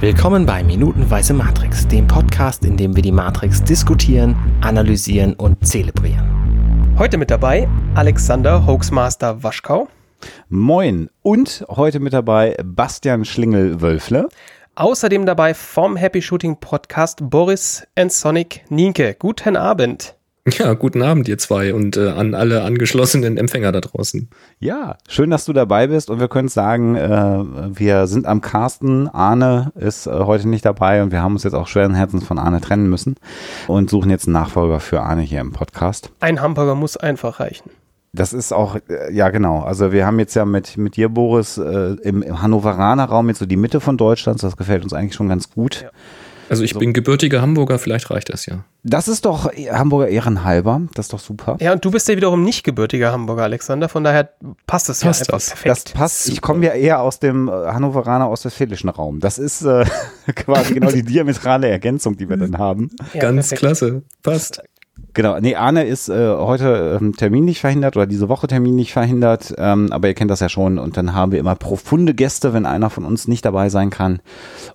Willkommen bei Minutenweise Matrix, dem Podcast, in dem wir die Matrix diskutieren, analysieren und zelebrieren. Heute mit dabei Alexander Hoaxmaster Waschkau. Moin. Und heute mit dabei Bastian Schlingel-Wölfle. Außerdem dabei vom Happy Shooting Podcast Boris and Sonic Nienke. Guten Abend. Ja, guten Abend, ihr zwei und äh, an alle angeschlossenen Empfänger da draußen. Ja, schön, dass du dabei bist und wir können sagen, äh, wir sind am Carsten. Arne ist äh, heute nicht dabei und wir haben uns jetzt auch schweren Herzens von Arne trennen müssen und suchen jetzt einen Nachfolger für Arne hier im Podcast. Ein Hamburger muss einfach reichen. Das ist auch, äh, ja genau. Also wir haben jetzt ja mit, mit dir, Boris, äh, im, im Hannoveraner Raum jetzt so die Mitte von Deutschland. Das gefällt uns eigentlich schon ganz gut. Ja. Also ich so. bin gebürtiger Hamburger, vielleicht reicht das ja. Das ist doch Hamburger Ehrenhalber, das ist doch super. Ja, und du bist ja wiederum nicht gebürtiger Hamburger, Alexander, von daher passt das passt ja einfach das. perfekt. Das passt, super. ich komme ja eher aus dem äh, Hannoveraner ostwestfälischen Raum. Das ist äh, quasi genau die diametrale Ergänzung, die wir dann haben. Ja, Ganz perfekt. klasse, passt. Genau, nee, Arne ist äh, heute ähm, terminlich verhindert oder diese Woche terminlich verhindert, ähm, aber ihr kennt das ja schon und dann haben wir immer profunde Gäste, wenn einer von uns nicht dabei sein kann.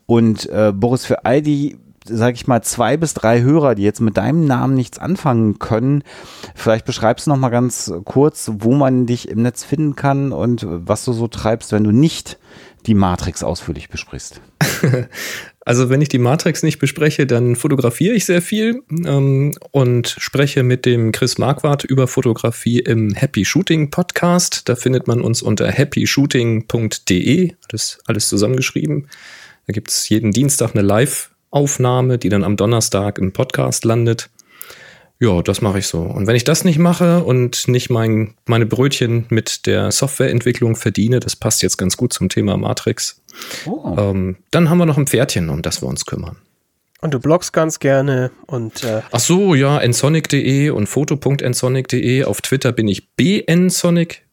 Und äh, Boris, für all die, sag ich mal, zwei bis drei Hörer, die jetzt mit deinem Namen nichts anfangen können, vielleicht beschreibst du noch mal ganz kurz, wo man dich im Netz finden kann und was du so treibst, wenn du nicht die Matrix ausführlich besprichst. Also wenn ich die Matrix nicht bespreche, dann fotografiere ich sehr viel ähm, und spreche mit dem Chris Marquardt über Fotografie im Happy Shooting Podcast. Da findet man uns unter happyshooting.de, das alles zusammengeschrieben. Da gibt es jeden Dienstag eine Live-Aufnahme, die dann am Donnerstag im Podcast landet. Ja, das mache ich so. Und wenn ich das nicht mache und nicht mein, meine Brötchen mit der Softwareentwicklung verdiene, das passt jetzt ganz gut zum Thema Matrix, oh. ähm, dann haben wir noch ein Pferdchen, um das wir uns kümmern. Und du bloggst ganz gerne und äh Ach so, ja, nsonic.de und foto.nsonic.de. Auf Twitter bin ich bnsonic,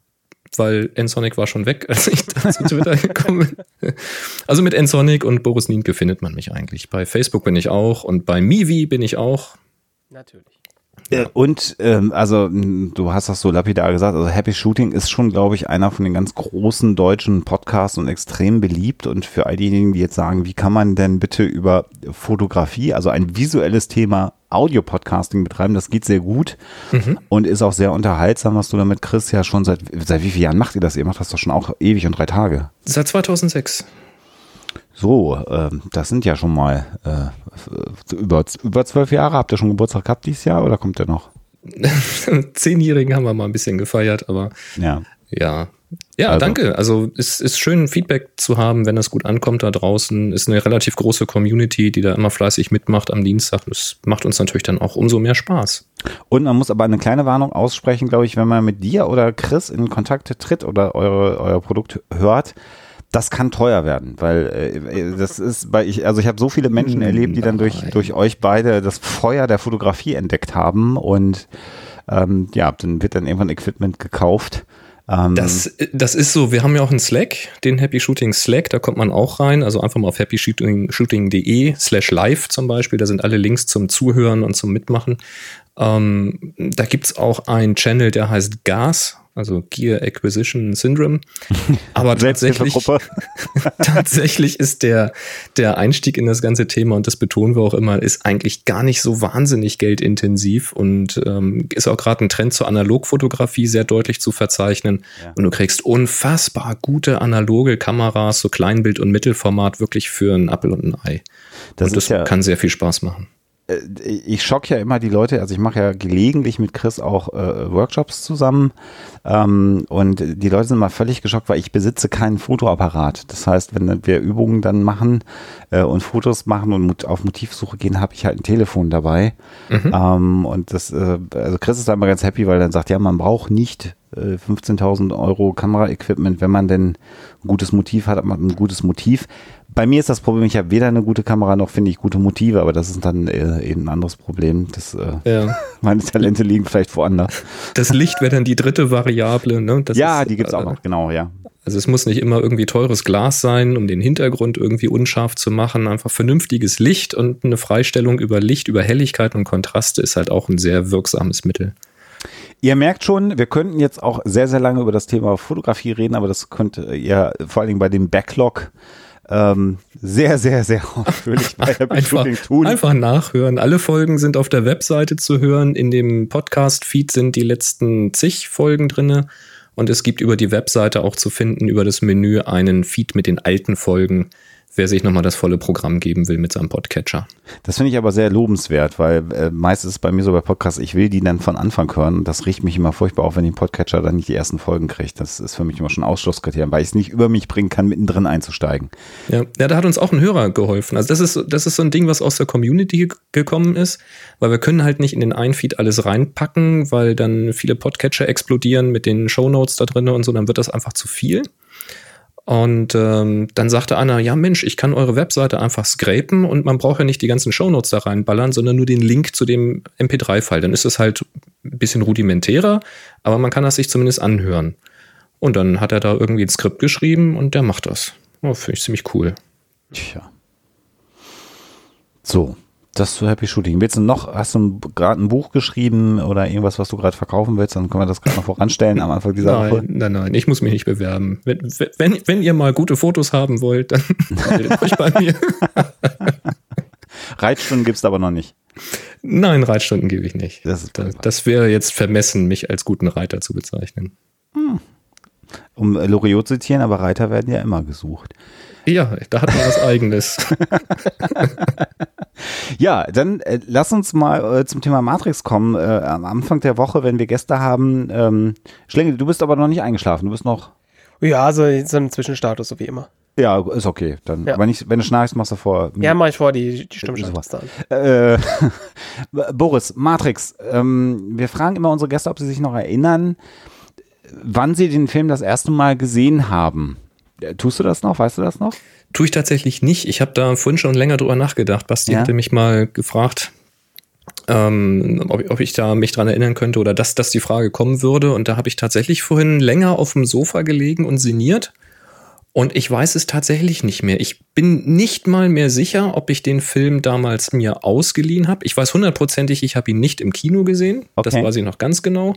weil nsonic war schon weg, als ich da zu Twitter gekommen bin. Also mit nsonic und Boris Nienke findet man mich eigentlich. Bei Facebook bin ich auch und bei Mivi bin ich auch. Natürlich. Ja. Und ähm, also du hast das so lapidar gesagt, also Happy Shooting ist schon, glaube ich, einer von den ganz großen deutschen Podcasts und extrem beliebt. Und für all diejenigen, die jetzt sagen, wie kann man denn bitte über Fotografie, also ein visuelles Thema Audio-Podcasting betreiben, das geht sehr gut mhm. und ist auch sehr unterhaltsam, was du damit Chris ja schon seit, seit wie vielen Jahren macht ihr das? Ihr macht das doch schon auch ewig und drei Tage. Seit 2006. So, äh, das sind ja schon mal äh, über, über zwölf Jahre. Habt ihr schon Geburtstag gehabt dieses Jahr oder kommt der noch? Zehnjährigen haben wir mal ein bisschen gefeiert, aber ja. Ja, ja also. danke. Also es ist schön, Feedback zu haben, wenn das gut ankommt da draußen. Ist eine relativ große Community, die da immer fleißig mitmacht am Dienstag. Das macht uns natürlich dann auch umso mehr Spaß. Und man muss aber eine kleine Warnung aussprechen, glaube ich, wenn man mit dir oder Chris in Kontakt tritt oder eure, euer Produkt hört das kann teuer werden, weil äh, das ist bei ich also ich habe so viele Menschen hm, erlebt, die dann durch durch euch beide das Feuer der Fotografie entdeckt haben und ähm, ja, dann wird dann irgendwann Equipment gekauft. Ähm, das, das ist so, wir haben ja auch einen Slack, den Happy Shooting Slack, da kommt man auch rein, also einfach mal auf happyshooting.de slash live zum Beispiel, da sind alle Links zum Zuhören und zum Mitmachen. Ähm, da gibt's auch einen Channel, der heißt Gas, also Gear Acquisition Syndrome. Aber tatsächlich, tatsächlich ist der, der Einstieg in das ganze Thema, und das betonen wir auch immer, ist eigentlich gar nicht so wahnsinnig geldintensiv und ähm, ist auch gerade ein Trend zur Analogfotografie sehr deutlich zu verzeichnen. Ja. Und du kriegst unfassbar gute analoge Kameras, so Kleinbild- und Mittelformat, wirklich für ein Apple und ein Ei. Das, und das ja kann sehr viel Spaß machen. Äh, ich schock ja immer die Leute, also ich mache ja gelegentlich mit Chris auch äh, Workshops zusammen ähm, und die Leute sind mal völlig geschockt, weil ich besitze keinen Fotoapparat. Das heißt, wenn wir Übungen dann machen äh, und Fotos machen und auf Motivsuche gehen, habe ich halt ein Telefon dabei. Mhm. Ähm, und das, äh, also Chris ist da immer ganz happy, weil er dann sagt, ja, man braucht nicht 15.000 äh, Euro Kameraequipment, wenn man denn ein gutes Motiv hat, hat man ein gutes Motiv. Bei mir ist das Problem, ich habe weder eine gute Kamera noch finde ich gute Motive, aber das ist dann äh, eben ein anderes Problem. Das, äh, ja. Meine Talente liegen vielleicht woanders. Das Licht wäre dann die dritte Variable. Ne? Das ja, ist, die gibt's äh, auch noch, genau, ja. Also es muss nicht immer irgendwie teures Glas sein, um den Hintergrund irgendwie unscharf zu machen. Einfach vernünftiges Licht und eine Freistellung über Licht, über Helligkeit und Kontraste ist halt auch ein sehr wirksames Mittel. Ihr merkt schon, wir könnten jetzt auch sehr, sehr lange über das Thema Fotografie reden, aber das könnte ihr vor allen Dingen bei dem Backlog ähm, sehr, sehr, sehr ausführlich bei Happy Einfach, tun. einfach nachhören. Alle Folgen sind auf der Webseite zu hören. In dem Podcast-Feed sind die letzten zig Folgen drinne. Und es gibt über die Webseite auch zu finden, über das Menü, einen Feed mit den alten Folgen, wer sich nochmal das volle Programm geben will mit seinem Podcatcher. Das finde ich aber sehr lobenswert, weil äh, meist ist es bei mir so bei Podcasts, ich will die dann von Anfang hören. Das riecht mich immer furchtbar auf, wenn ich einen Podcatcher dann nicht die ersten Folgen kriegt. Das ist für mich immer schon Ausschlusskriterium, weil ich es nicht über mich bringen kann, mittendrin einzusteigen. Ja, ja, da hat uns auch ein Hörer geholfen. Also das ist, das ist so ein Ding, was aus der Community ge- gekommen ist, weil wir können halt nicht in den einen Feed alles reinpacken, weil dann viele Podcatcher explodieren mit den Shownotes da drin und so, dann wird das einfach zu viel. Und ähm, dann sagte einer, ja Mensch, ich kann eure Webseite einfach scrapen und man braucht ja nicht die ganzen Shownotes da reinballern, sondern nur den Link zu dem MP3-File. Dann ist es halt ein bisschen rudimentärer, aber man kann das sich zumindest anhören. Und dann hat er da irgendwie ein Skript geschrieben und der macht das. Oh, Finde ich ziemlich cool. Tja. So, das zu Happy Shooting. Willst du noch, hast du gerade ein Buch geschrieben oder irgendwas, was du gerade verkaufen willst? Dann können wir das gerade noch voranstellen am Anfang dieser Woche. Nein, nein, nein, ich muss mich nicht bewerben. Wenn, wenn, wenn ihr mal gute Fotos haben wollt, dann meldet euch bei mir. Reitstunden gibt's aber noch nicht. Nein, Reitstunden gebe ich nicht. Das ist Da- Das wäre jetzt vermessen, mich als guten Reiter zu bezeichnen. Um äh, Loriot zu zitieren, aber Reiter werden ja immer gesucht. Ja, da hat man was Eigenes. Ja, dann äh, lass uns mal äh, zum Thema Matrix kommen. Äh, am Anfang der Woche, wenn wir Gäste haben. Ähm, Schlingel, du bist aber noch nicht eingeschlafen. Du bist noch. Ja, so, so ein Zwischenstatus, so wie immer. Ja, ist okay. Dann, Ja. aber nicht, wenn du schnarchst, machst du vor. Ja, mach ich vor, die, die passt an. Äh, Boris, Matrix. Ähm, wir fragen immer unsere Gäste, ob sie sich noch erinnern, wann sie den Film das erste Mal gesehen haben. Äh, Tust du das noch? Weißt du das noch? Tue ich tatsächlich nicht. Ich habe da vorhin schon länger drüber nachgedacht. Basti Ja? hatte mich mal gefragt, ähm, ob, ob ich da mich dran erinnern könnte oder dass, dass die Frage kommen würde. Und da habe ich tatsächlich vorhin länger auf dem Sofa gelegen und sinniert. Und ich weiß es tatsächlich nicht mehr. Ich bin nicht mal mehr sicher, ob ich den Film damals mir ausgeliehen habe. Ich weiß hundertprozentig, ich habe ihn nicht im Kino gesehen. Das Okay. weiß ich noch ganz genau.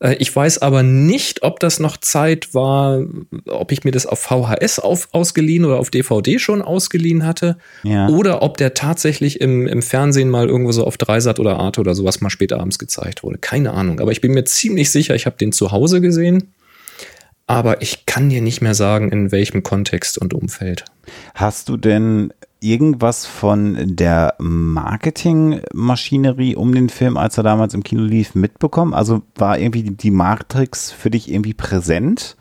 Äh, Ich weiß aber nicht, ob das noch Zeit war, ob ich mir das auf VHS auf, ausgeliehen oder auf DVD schon ausgeliehen hatte. Ja. Oder ob der tatsächlich im, im Fernsehen mal irgendwo so auf Dreisat oder Arte oder sowas mal später abends gezeigt wurde. Keine Ahnung. Aber ich bin mir ziemlich sicher, ich habe den zu Hause gesehen. Aber ich kann dir nicht mehr sagen, in welchem Kontext und Umfeld. Hast du denn irgendwas von der Marketingmaschinerie um den Film, als er damals im Kino lief, mitbekommen? Also war irgendwie die- Matrix für dich irgendwie präsent?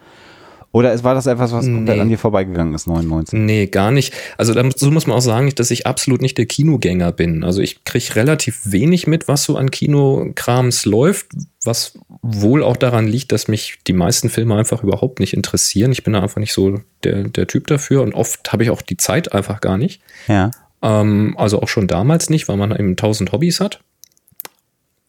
Oder es- war das etwas, was komplett Nee. an dir vorbeigegangen ist, 99? Nee, gar nicht. Also da, so muss man auch sagen, dass ich absolut nicht der Kinogänger bin. Also ich kriege relativ wenig mit, was so an Kinokrams läuft, was wohl auch daran liegt, dass mich die meisten Filme einfach überhaupt nicht interessieren. Ich bin da einfach nicht so der, der Typ dafür und oft habe ich auch die Zeit einfach gar nicht. Ja. Ähm, also auch schon damals nicht, weil man eben tausend Hobbys hat.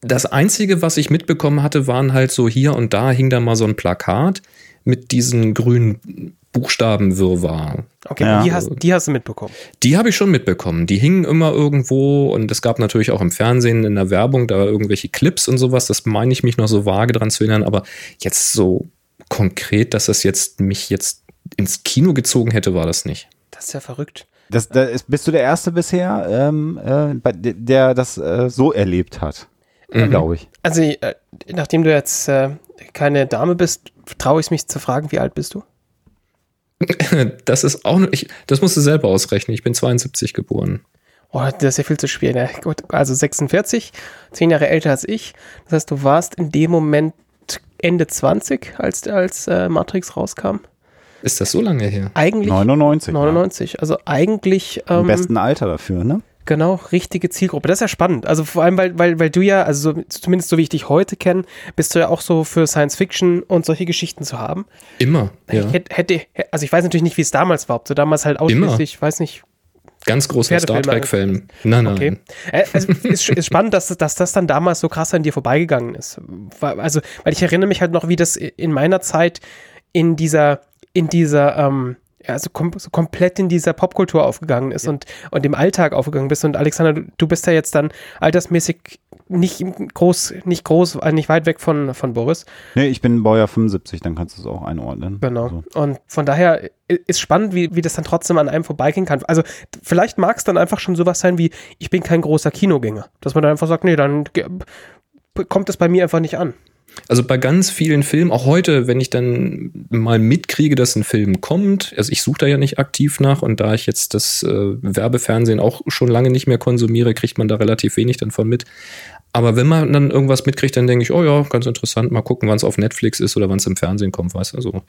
Das Einzige, was ich mitbekommen hatte, waren halt so hier und da hing da mal so ein Plakat mit diesen grünen Buchstabenwirrwarr. Okay, Ja. die, hast, die hast du mitbekommen. Die habe ich schon mitbekommen. Die hingen immer irgendwo und es gab natürlich auch im Fernsehen in der Werbung da irgendwelche Clips und sowas. Das meine ich mich noch so vage dran zu erinnern, aber jetzt so konkret, dass das jetzt mich jetzt ins Kino gezogen hätte, war das nicht. Das ist ja verrückt. Das, da ist, bist du der Erste bisher, ähm, äh, der das äh, so erlebt hat? Mhm. Glaube ich. Also, äh, nachdem du jetzt äh, keine Dame bist, traue ich mich zu fragen, wie alt bist du? Das ist auch, ich, das musst du selber ausrechnen. Ich bin 72 geboren. Oh, das ist ja viel zu schwer. Na, gut, also 46, zehn Jahre älter als ich. Das heißt, du warst in dem Moment Ende 20, als, als äh, Matrix rauskam. Ist das so lange her? Eigentlich 99. 99. Also eigentlich Ja. Im ähm, besten Alter dafür, ne? Genau richtige Zielgruppe. Das ist ja spannend. Also vor allem, weil, weil, weil du ja, also so, zumindest so wie ich dich heute kenne, bist du ja auch so für Science Fiction und solche Geschichten zu haben. Immer. Ja. Ich hätte, hätte, also ich weiß natürlich nicht, wie es damals war, ob du damals halt ausschließlich, ich weiß nicht, Ganz großer Star. Trek-Film. Nein, nein. Okay. Äh, Also ist, ist spannend, dass, dass das dann damals so krass an dir vorbeigegangen ist. Also, weil ich erinnere mich halt noch, wie das in meiner Zeit in dieser, in dieser, ähm, ja, also kom so komplett in dieser Popkultur aufgegangen ist und, und im Alltag aufgegangen bist. Und Alexander, du, du bist ja jetzt dann altersmäßig nicht groß, nicht groß, äh, nicht weit weg von, von Boris. Nee, ich bin Baujahr 75, dann kannst du es auch einordnen. Genau. Also. Und von daher ist spannend, wie, wie das dann trotzdem an einem vorbeigehen kann. Also vielleicht mag es dann einfach schon sowas sein wie, ich bin kein großer Kinogänger. Dass man dann einfach sagt, nee, dann kommt es bei mir einfach nicht an. Also bei ganz vielen Filmen, auch heute, wenn ich dann mal mitkriege, dass ein Film kommt, also ich suche da ja nicht aktiv nach und da ich jetzt das äh, Werbefernsehen auch schon lange nicht mehr konsumiere, kriegt man da relativ wenig dann von mit. Aber wenn man dann irgendwas mitkriegt, dann denke ich, oh ja, ganz interessant, mal gucken, wann es auf Netflix ist oder wann es im Fernsehen kommt, weißt du. Also,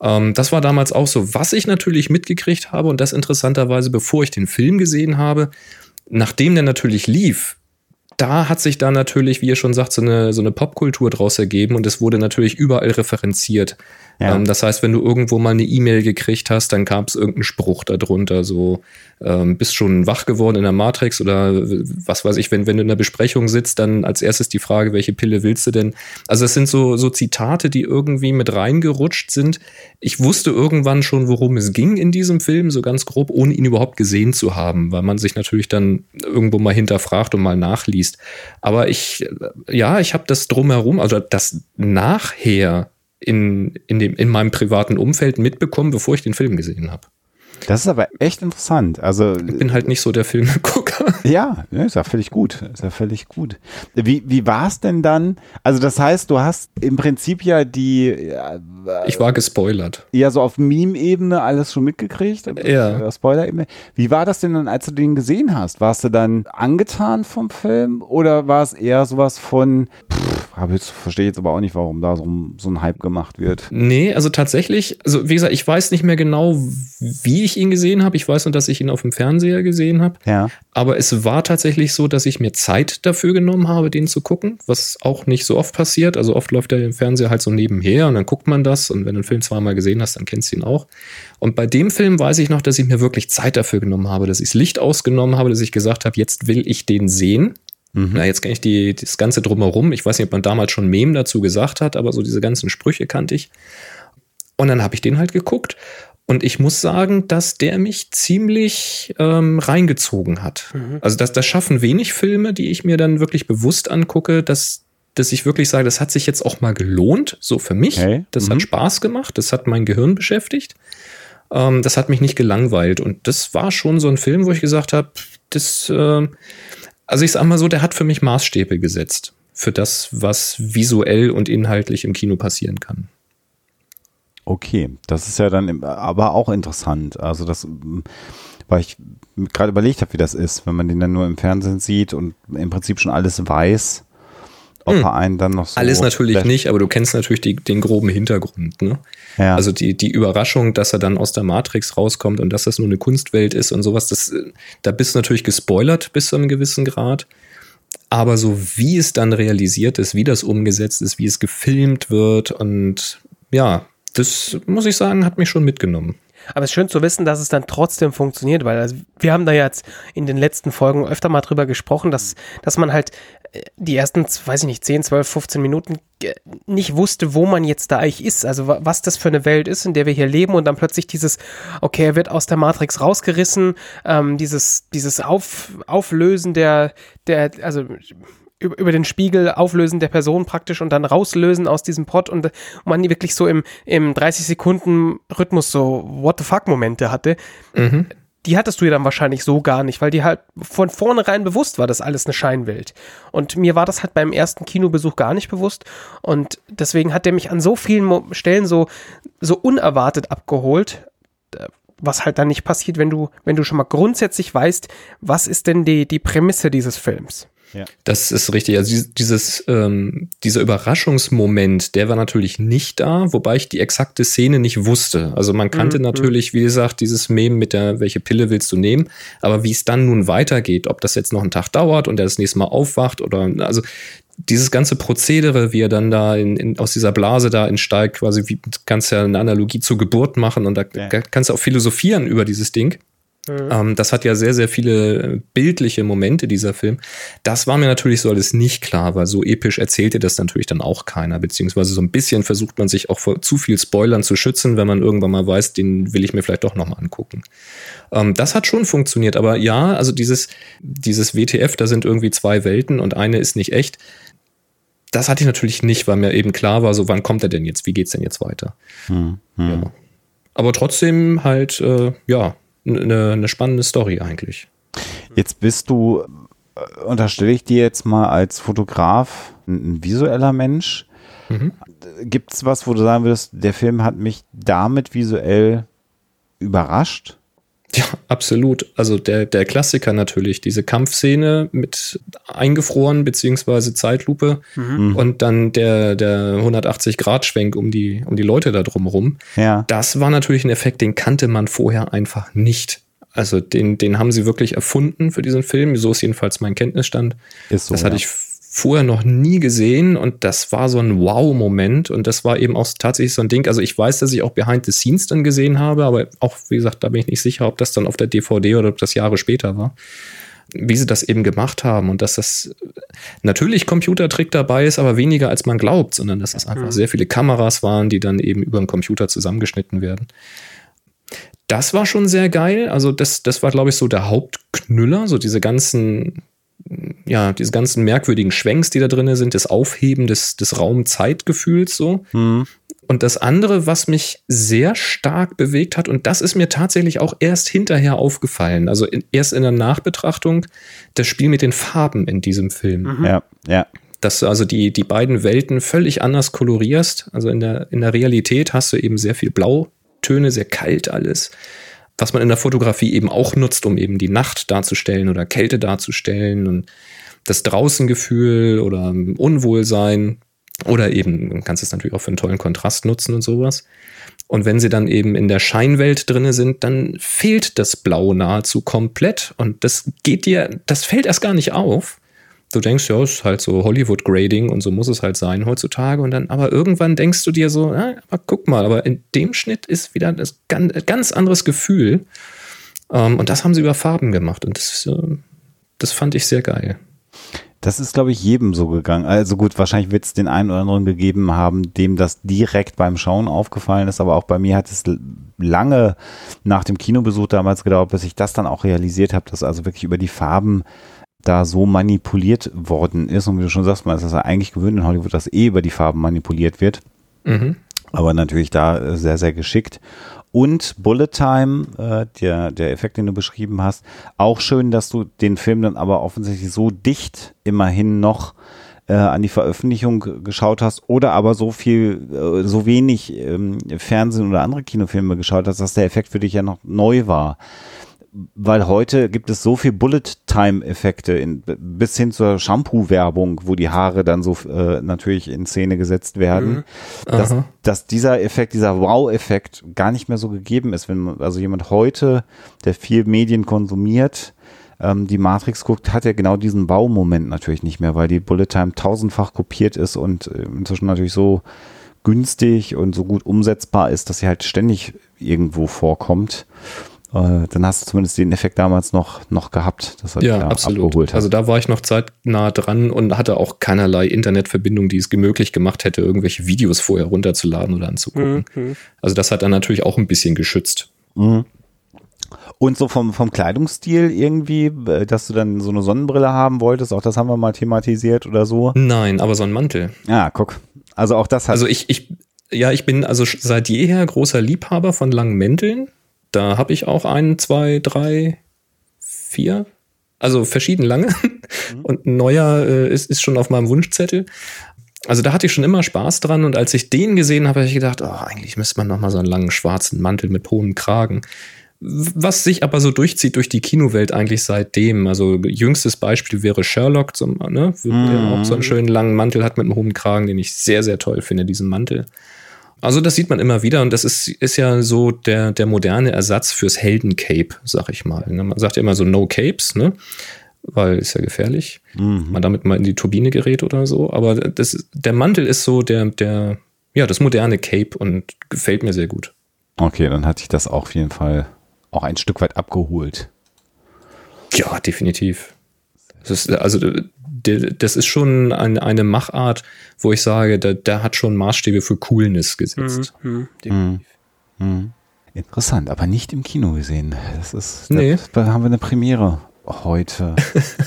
ähm, das war damals auch so. Was ich natürlich mitgekriegt habe, und das interessanterweise, bevor ich den Film gesehen habe, nachdem der natürlich lief, da hat sich da natürlich, wie ihr schon sagt, so eine, so eine Popkultur draus ergeben und es wurde natürlich überall referenziert. Ja. Ähm, das heißt, wenn du irgendwo mal eine E-Mail gekriegt hast, dann gab es irgendeinen Spruch darunter, so ähm, bist schon wach geworden in der Matrix oder was weiß ich, wenn, wenn du in der Besprechung sitzt, dann als erstes die Frage, welche Pille willst du denn? Also es sind so, so Zitate, die irgendwie mit reingerutscht sind. Ich wusste irgendwann schon, worum es ging in diesem Film, so ganz grob, ohne ihn überhaupt gesehen zu haben, weil man sich natürlich dann irgendwo mal hinterfragt und mal nachliest. Aber ich, ja, ich habe das drumherum, also das nachher in, in, dem, in meinem privaten Umfeld mitbekommen, bevor ich den Film gesehen habe. Das ist aber echt interessant. Also ich bin halt nicht so der Filmgucker. Ja, ist ja völlig gut. Ist ja völlig gut. Wie, wie war es denn dann? Also das heißt, du hast im Prinzip ja die. Äh, ich war gespoilert. Ja, so auf Meme-Ebene alles schon mitgekriegt. Ja. Spoiler-Ebene. Wie war das denn dann, als du den gesehen hast? Warst du dann angetan vom Film oder war es eher sowas von? Pff, jetzt, verstehe jetzt aber auch nicht, warum da so, so ein Hype gemacht wird. Nee, also tatsächlich, also wie gesagt, ich weiß nicht mehr genau, wie ich ihn gesehen habe. Ich weiß nur, dass ich ihn auf dem Fernseher gesehen habe. Ja. Aber es war tatsächlich so, dass ich mir Zeit dafür genommen habe, den zu gucken, was auch nicht so oft passiert. Also oft läuft der im Fernseher halt so nebenher und dann guckt man das und wenn du einen Film zweimal gesehen hast, dann kennst du ihn auch. Und bei dem Film weiß ich noch, dass ich mir wirklich Zeit dafür genommen habe, dass ich das Licht ausgenommen habe, dass ich gesagt habe, jetzt will ich den sehen. Mhm. Na, jetzt kenne ich die, das Ganze drumherum. Ich weiß nicht, ob man damals schon Mem dazu gesagt hat, aber so diese ganzen Sprüche kannte ich. Und dann habe ich den halt geguckt. Und ich muss sagen, dass der mich ziemlich ähm, reingezogen hat. Mhm. Also das, das schaffen wenig Filme, die ich mir dann wirklich bewusst angucke, dass, dass ich wirklich sage, das hat sich jetzt auch mal gelohnt, so für mich. Okay. Das mhm. hat Spaß gemacht, das hat mein Gehirn beschäftigt. Ähm, das hat mich nicht gelangweilt. Und das war schon so ein Film, wo ich gesagt habe, das, äh, also ich sag mal so, der hat für mich Maßstäbe gesetzt. Für das, was visuell und inhaltlich im Kino passieren kann. Okay, das ist ja dann aber auch interessant. Also das, weil ich gerade überlegt habe, wie das ist, wenn man den dann nur im Fernsehen sieht und im Prinzip schon alles weiß ob hm. er einen dann noch so. Alles natürlich nicht, aber du kennst natürlich die, den groben Hintergrund. Ne? Ja. Also die, die Überraschung, dass er dann aus der Matrix rauskommt und dass das nur eine Kunstwelt ist und sowas, das, da bist du natürlich gespoilert bis zu einem gewissen Grad. Aber so wie es dann realisiert ist, wie das umgesetzt ist, wie es gefilmt wird und ja, das muss ich sagen, hat mich schon mitgenommen. Aber es ist schön zu wissen, dass es dann trotzdem funktioniert, weil also wir haben da jetzt in den letzten Folgen öfter mal drüber gesprochen, dass, dass man halt äh, die ersten, weiß ich nicht, 10, 12, 15 Minuten äh, nicht wusste, wo man jetzt da eigentlich ist, also was das für eine Welt ist, in der wir hier leben und dann plötzlich dieses, okay, er wird aus der Matrix rausgerissen, ähm, dieses, dieses Auf, Auflösen der, der, also über den Spiegel auflösen der Person praktisch und dann rauslösen aus diesem Pod und man wirklich so im, im 30 Sekunden Rhythmus so What the fuck Momente hatte. Mhm. Die hattest du ja dann wahrscheinlich so gar nicht, weil die halt von vornherein bewusst war, dass alles eine Scheinwelt. Und mir war das halt beim ersten Kinobesuch gar nicht bewusst. Und deswegen hat der mich an so vielen Stellen so, so unerwartet abgeholt, äh, was halt dann nicht passiert, wenn du, wenn du schon mal grundsätzlich weißt, was ist denn die, die Prämisse dieses Films. Ja. Das ist richtig. Also dieses, ähm, dieser Überraschungsmoment, der war natürlich nicht da, wobei ich die exakte Szene nicht wusste. Also man kannte mhm. natürlich, wie gesagt, dieses Meme mit der, welche Pille willst du nehmen, aber wie es dann nun weitergeht, ob das jetzt noch einen Tag dauert und er das nächste Mal aufwacht oder, also dieses ganze Prozedere, wie er dann da in, in, aus dieser Blase da entsteigt, quasi, wie kannst ja eine Analogie zur Geburt machen und da ja. kannst du auch philosophieren über dieses Ding. Ähm, das hat ja sehr, sehr viele bildliche Momente, dieser Film. Das war mir natürlich so alles nicht klar, weil so episch erzählte das natürlich dann auch keiner, beziehungsweise so ein bisschen versucht man sich auch vor zu viel Spoilern zu schützen, wenn man irgendwann mal weiß, den will ich mir vielleicht doch nochmal angucken. Ähm, das hat schon funktioniert, aber ja, also dieses, dieses WTF, da sind irgendwie zwei Welten und eine ist nicht echt. Das hatte ich natürlich nicht, weil mir eben klar war, so wann kommt er denn jetzt, wie geht's denn jetzt weiter? Hm, hm. Ja. Aber trotzdem halt, äh, ja, eine, eine spannende Story eigentlich. Jetzt bist du, äh, unterstelle ich dir jetzt mal als Fotograf ein, visueller Mensch. Mhm. Gibt es was, wo du sagen würdest, der Film hat mich damit visuell überrascht? Ja, absolut. Also der, der Klassiker natürlich, diese Kampfszene mit eingefroren beziehungsweise Zeitlupe mhm. und dann der, der 180-Grad-Schwenk um die, um die Leute da drumherum. Ja. Das war natürlich ein Effekt, den kannte man vorher einfach nicht. Also den, den haben sie wirklich erfunden für diesen Film. So ist jedenfalls mein Kenntnisstand. Ist so, das hatte ja. ich vorher noch nie gesehen und das war so ein Wow-Moment und das war eben auch tatsächlich so ein Ding. Also ich weiß, dass ich auch Behind the Scenes dann gesehen habe, aber auch, wie gesagt, da bin ich nicht sicher, ob das dann auf der DVD oder ob das Jahre später war. Wie sie das eben gemacht haben und dass das natürlich Computertrick dabei ist, aber weniger als man glaubt, sondern dass es einfach mhm. sehr viele Kameras waren, die dann eben über den Computer zusammengeschnitten werden. Das war schon sehr geil. Also, das, das war, glaube ich, so der Hauptknüller, so diese ganzen ja, diese ganzen merkwürdigen Schwenks, die da drin sind, das Aufheben des, des Raum-Zeitgefühls so. Mhm. Und das andere, was mich sehr stark bewegt hat, und das ist mir tatsächlich auch erst hinterher aufgefallen, also in, erst in der Nachbetrachtung, das Spiel mit den Farben in diesem Film. Mhm. Ja, ja. Dass du also die, die beiden Welten völlig anders kolorierst. Also in der, in der Realität hast du eben sehr viel Blautöne, sehr kalt alles was man in der Fotografie eben auch nutzt, um eben die Nacht darzustellen oder Kälte darzustellen und das Draußengefühl oder Unwohlsein oder eben, kannst es natürlich auch für einen tollen Kontrast nutzen und sowas. Und wenn sie dann eben in der Scheinwelt drinne sind, dann fehlt das Blau nahezu komplett und das geht dir, das fällt erst gar nicht auf du denkst, ja, ist halt so Hollywood-Grading und so muss es halt sein heutzutage. Und dann, aber irgendwann denkst du dir so, ah, aber guck mal, aber in dem Schnitt ist wieder das ganz, ganz anderes Gefühl. Ähm, und das haben sie über Farben gemacht. Und das, äh, das fand ich sehr geil. Das ist, glaube ich, jedem so gegangen. Also gut, wahrscheinlich wird es den einen oder anderen gegeben haben, dem das direkt beim Schauen aufgefallen ist, aber auch bei mir hat es lange nach dem Kinobesuch damals gedauert, bis ich das dann auch realisiert habe, dass also wirklich über die Farben da so manipuliert worden ist. Und wie du schon sagst, man ist das ja eigentlich gewöhnt in Hollywood, dass eh über die Farben manipuliert wird. Mhm. Aber natürlich da äh, sehr, sehr geschickt. Und Bullet Time, äh, der, der Effekt, den du beschrieben hast, auch schön, dass du den Film dann aber offensichtlich so dicht immerhin noch äh, an die Veröffentlichung geschaut hast oder aber so viel, äh, so wenig ähm, Fernsehen oder andere Kinofilme geschaut hast, dass der Effekt für dich ja noch neu war weil heute gibt es so viel Bullet-Time-Effekte bis hin zur Shampoo-Werbung, wo die Haare dann so äh, natürlich in Szene gesetzt werden, mhm. dass, dass, dieser Effekt, dieser Wow-Effekt gar nicht mehr so gegeben ist. Wenn man, also jemand heute, der viel Medien konsumiert, ähm, die Matrix guckt, hat er genau diesen Wow-Moment natürlich nicht mehr, weil die Bullet-Time tausendfach kopiert ist und äh, inzwischen natürlich so günstig und so gut umsetzbar ist, dass sie halt ständig irgendwo vorkommt. Äh, dann hast du zumindest den Effekt damals noch, noch gehabt, dass er ja, absolut. abgeholt hat. Also da war ich noch zeitnah dran und hatte auch keinerlei Internetverbindung, die es möglich gemacht hätte, irgendwelche Videos vorher runterzuladen oder anzugucken. Mhm. Also das hat dann natürlich auch ein bisschen geschützt. Mhm. Und so vom, vom Kleidungsstil irgendwie, äh, dass du dann so eine Sonnenbrille haben wolltest, auch das haben wir mal thematisiert oder so? Nein, aber so ein Mantel. Ja, guck. Also auch das hat. Also ich, ich, ja, ich bin also seit jeher großer Liebhaber von langen Mänteln. Da habe ich auch ein, zwei, drei, vier, also verschieden lange. Mhm. Und ein neuer äh, ist, ist schon auf meinem Wunschzettel. Also da hatte ich schon immer Spaß dran und als ich den gesehen habe, habe ich gedacht, oh, eigentlich müsste man noch mal so einen langen schwarzen Mantel mit hohem Kragen. Was sich aber so durchzieht durch die Kinowelt eigentlich seitdem. Also jüngstes Beispiel wäre Sherlock, zum, ne, der mhm. auch so einen schönen langen Mantel hat mit einem hohen Kragen, den ich sehr, sehr toll finde, diesen Mantel. Also das sieht man immer wieder und das ist, ist ja so der, der moderne Ersatz fürs Heldencape, sag ich mal. Ne? Man sagt ja immer so No Capes, ne? Weil ist ja gefährlich. Mhm. Man damit mal in die Turbine gerät oder so. Aber das, der Mantel ist so der, der, ja, das moderne Cape und gefällt mir sehr gut. Okay, dann hatte ich das auch auf jeden Fall auch ein Stück weit abgeholt. Ja, definitiv. Ist, also das ist schon eine, eine Machart, wo ich sage, da, da hat schon Maßstäbe für Coolness gesetzt. Mhm, mhm, Mhm. Interessant, aber nicht im Kino gesehen. Das ist, Nee. da haben wir eine Premiere heute.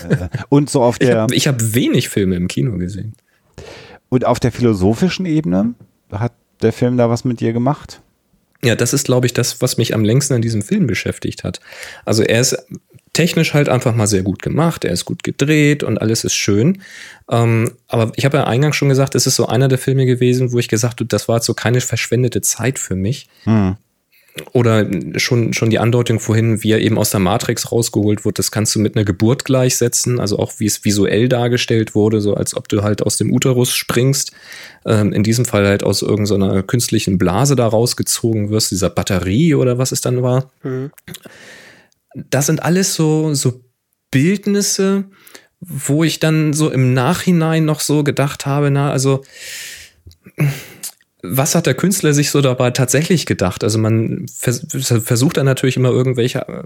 Äh, und so auf Ich der habe hab wenig Filme im Kino gesehen. und auf der philosophischen Ebene hat der Film da was mit dir gemacht? Ja, das ist, glaube ich, das, was mich am längsten an diesem Film beschäftigt hat. Also er ist technisch halt einfach mal sehr gut gemacht, er ist gut gedreht und alles ist schön. Ähm, aber ich habe ja eingangs schon gesagt, es ist so einer der Filme gewesen, wo ich gesagt habe, das war jetzt so keine verschwendete Zeit für mich. Hm. Oder schon, schon die Andeutung vorhin, wie er eben aus der Matrix rausgeholt wird, das kannst du mit einer Geburt gleichsetzen, also auch wie es visuell dargestellt wurde, so als ob du halt aus dem Uterus springst. Ähm, in diesem Fall halt aus irgendeiner künstlichen Blase da rausgezogen wirst, dieser Batterie oder was es dann war. Mhm. Das sind alles so, so Bildnisse, wo ich dann so im Nachhinein noch so gedacht habe, na, also was hat der Künstler sich so dabei tatsächlich gedacht? Also man vers versucht dann natürlich immer irgendwelche äh,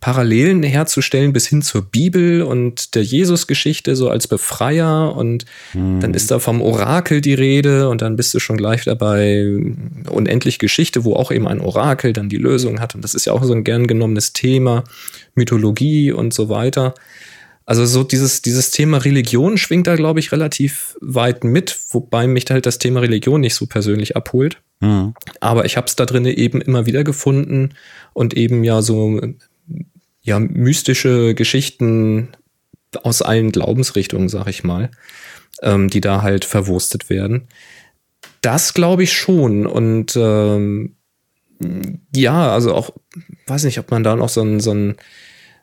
Parallelen herzustellen bis hin zur Bibel und der Jesusgeschichte so als Befreier und dann ist da vom Orakel die Rede und dann bist du schon gleich dabei unendlich Geschichte, wo auch eben ein Orakel dann die Lösung hat und das ist ja auch so ein gern genommenes Thema, Mythologie und so weiter. Also so dieses, dieses Thema Religion schwingt da, glaube ich, relativ weit mit, wobei mich halt das Thema Religion nicht so persönlich abholt. Hm. Aber ich habe es da drin eben immer wieder gefunden und eben ja so ja mystische Geschichten aus allen Glaubensrichtungen, sag ich mal, ähm, die da halt verwurstet werden. Das glaube ich schon und ähm, ja, also auch, weiß nicht, ob man da noch so ein, so ein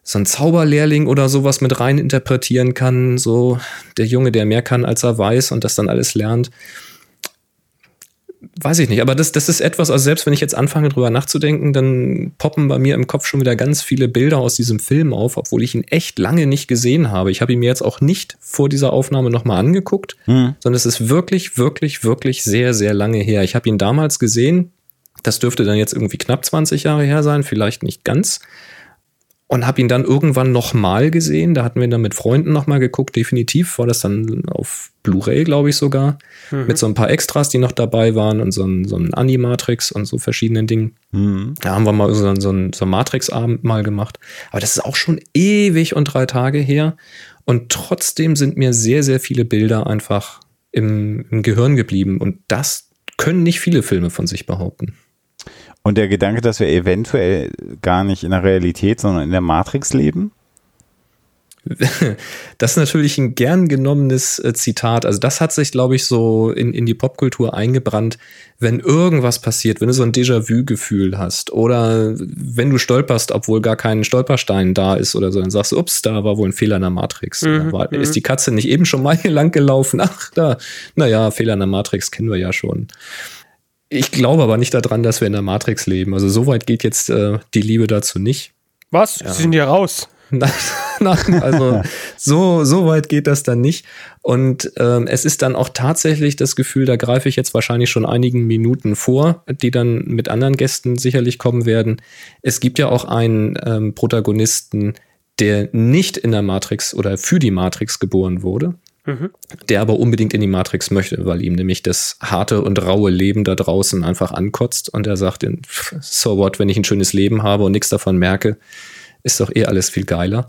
so ein Zauberlehrling oder sowas mit rein interpretieren kann, so der Junge, der mehr kann, als er weiß und das dann alles lernt. Weiß ich nicht, aber das, das ist etwas, also selbst wenn ich jetzt anfange drüber nachzudenken, dann poppen bei mir im Kopf schon wieder ganz viele Bilder aus diesem Film auf, obwohl ich ihn echt lange nicht gesehen habe. Ich habe ihn mir jetzt auch nicht vor dieser Aufnahme nochmal angeguckt, Hm. sondern es ist wirklich, wirklich, wirklich sehr, sehr lange her. Ich habe ihn damals gesehen, das dürfte dann jetzt irgendwie knapp 20 Jahre her sein, vielleicht nicht ganz und habe ihn dann irgendwann nochmal gesehen. Da hatten wir dann mit Freunden nochmal geguckt. Definitiv war das dann auf Blu-ray, glaube ich sogar, mit so ein paar Extras, die noch dabei waren und so ein, so ein Animatrix und so verschiedenen Dingen. Hm. Da haben wir mal so, ein- so ein so ein Matrix-Abend mal gemacht. Aber das ist auch schon ewig und drei Tage her. Und trotzdem sind mir sehr, sehr viele Bilder einfach im, im Gehirn geblieben. Und das können nicht viele Filme von sich behaupten. Und der Gedanke, dass wir eventuell gar nicht in der Realität, sondern in der Matrix leben? Das ist natürlich ein gern genommenes äh, Zitat. Also das hat sich, glaube ich, so in, in die Popkultur eingebrannt. Wenn irgendwas passiert, wenn du so ein Déjà-vu-Gefühl hast oder wenn du stolperst, obwohl gar kein Stolperstein da ist oder so, dann sagst du, ups, da war wohl ein Fehler in der Matrix. Mhm, war, mhm. ist die Katze nicht eben schon mal hier lang gelaufen? Ach, da, naja, Fehler in der Matrix kennen wir ja schon. Ich glaube aber nicht daran, dass wir in der Matrix leben. Also so weit geht jetzt äh, die Liebe dazu nicht. Was? Sie sind ja raus. Nein, nein, also so, so weit geht das dann nicht. Und ähm, es ist dann auch tatsächlich das Gefühl, da greife ich jetzt wahrscheinlich schon einigen Minuten vor, die dann mit anderen Gästen sicherlich kommen werden. Es gibt ja auch einen ähm, Protagonisten, der nicht in der Matrix oder für die Matrix geboren wurde, Der aber unbedingt in die Matrix möchte, weil ihm nämlich das harte und raue Leben da draußen einfach ankotzt und er sagt, so what, wenn ich ein schönes Leben habe und nichts davon merke, ist doch eh alles viel geiler.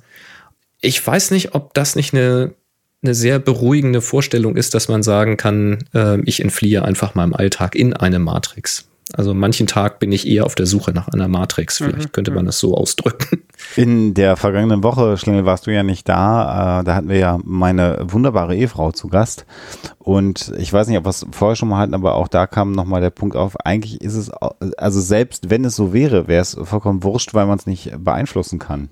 Ich weiß nicht, ob das nicht eine, eine sehr beruhigende Vorstellung ist, dass man sagen kann, äh, ich entfliehe einfach meinem Alltag in eine Matrix. Also manchen Tag bin ich eher auf der Suche nach einer Matrix. Vielleicht könnte man das so ausdrücken. In der vergangenen Woche, Schlingel, warst du ja nicht da. Äh, da hatten wir ja meine wunderbare Ehefrau zu Gast. Und ich weiß nicht, ob wir es vorher schon mal hatten, aber auch da kam nochmal der Punkt auf. Eigentlich ist es, also selbst wenn es so wäre, wäre es vollkommen wurscht, weil man es nicht beeinflussen kann.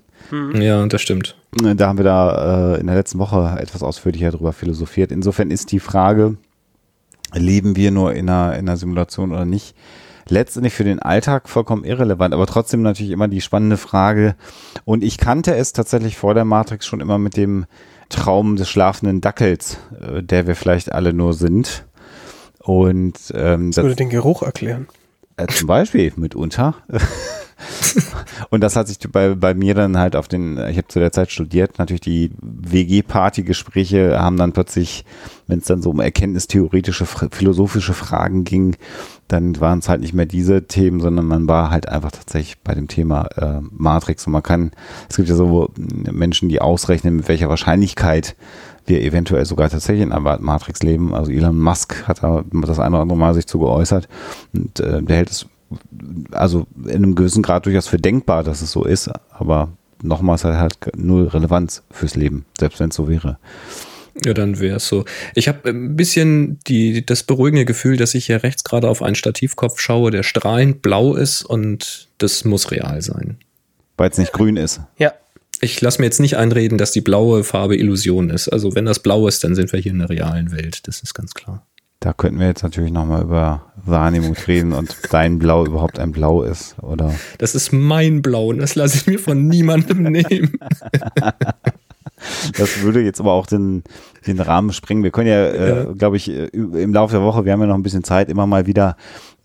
Ja, das stimmt. Da haben wir da äh, in der letzten Woche etwas ausführlicher drüber philosophiert. Insofern ist die Frage, leben wir nur in einer, in einer Simulation oder nicht, letztendlich für den Alltag vollkommen irrelevant, aber trotzdem natürlich immer die spannende Frage. Und ich kannte es tatsächlich vor der Matrix schon immer mit dem Traum des schlafenden Dackels, äh, der wir vielleicht alle nur sind. Und ähm, Das würde den Geruch erklären. äh, zum Beispiel mitunter. Und das hat sich bei, bei mir dann halt auf den, ich habe zu der Zeit studiert, natürlich die WG-Party-Gespräche haben dann plötzlich, wenn es dann so um erkenntnistheoretische, philosophische Fragen ging, dann waren es halt nicht mehr diese Themen, sondern man war halt einfach tatsächlich bei dem Thema äh, Matrix. Und man kann, es gibt ja so Menschen, die ausrechnen, mit welcher Wahrscheinlichkeit wir eventuell sogar tatsächlich in einer Matrix leben. Also Elon Musk hat da das eine oder andere Mal sich zu geäußert und äh, der hält es also in einem gewissen Grad durchaus für denkbar, dass es so ist, aber nochmals hat halt null Relevanz fürs Leben, selbst wenn es so wäre. Ja, dann wäre es so. Ich habe ein bisschen die, das beruhigende Gefühl, dass ich hier rechts gerade auf einen Stativkopf schaue, der strahlend blau ist und das muss real sein. Weil es nicht grün ist. Ja. Ich lasse mir jetzt nicht einreden, dass die blaue Farbe Illusion ist. Also wenn das blau ist, dann sind wir hier in der realen Welt. Das ist ganz klar. Da könnten wir jetzt natürlich nochmal über Wahrnehmung reden und dein Blau überhaupt ein Blau ist, oder? Das ist mein Blau und das lasse ich mir von niemandem nehmen. Das würde jetzt aber auch den, den Rahmen sprengen. Wir können ja, äh, ja. glaube ich, äh, im Laufe der Woche, wir haben ja noch ein bisschen Zeit, immer mal wieder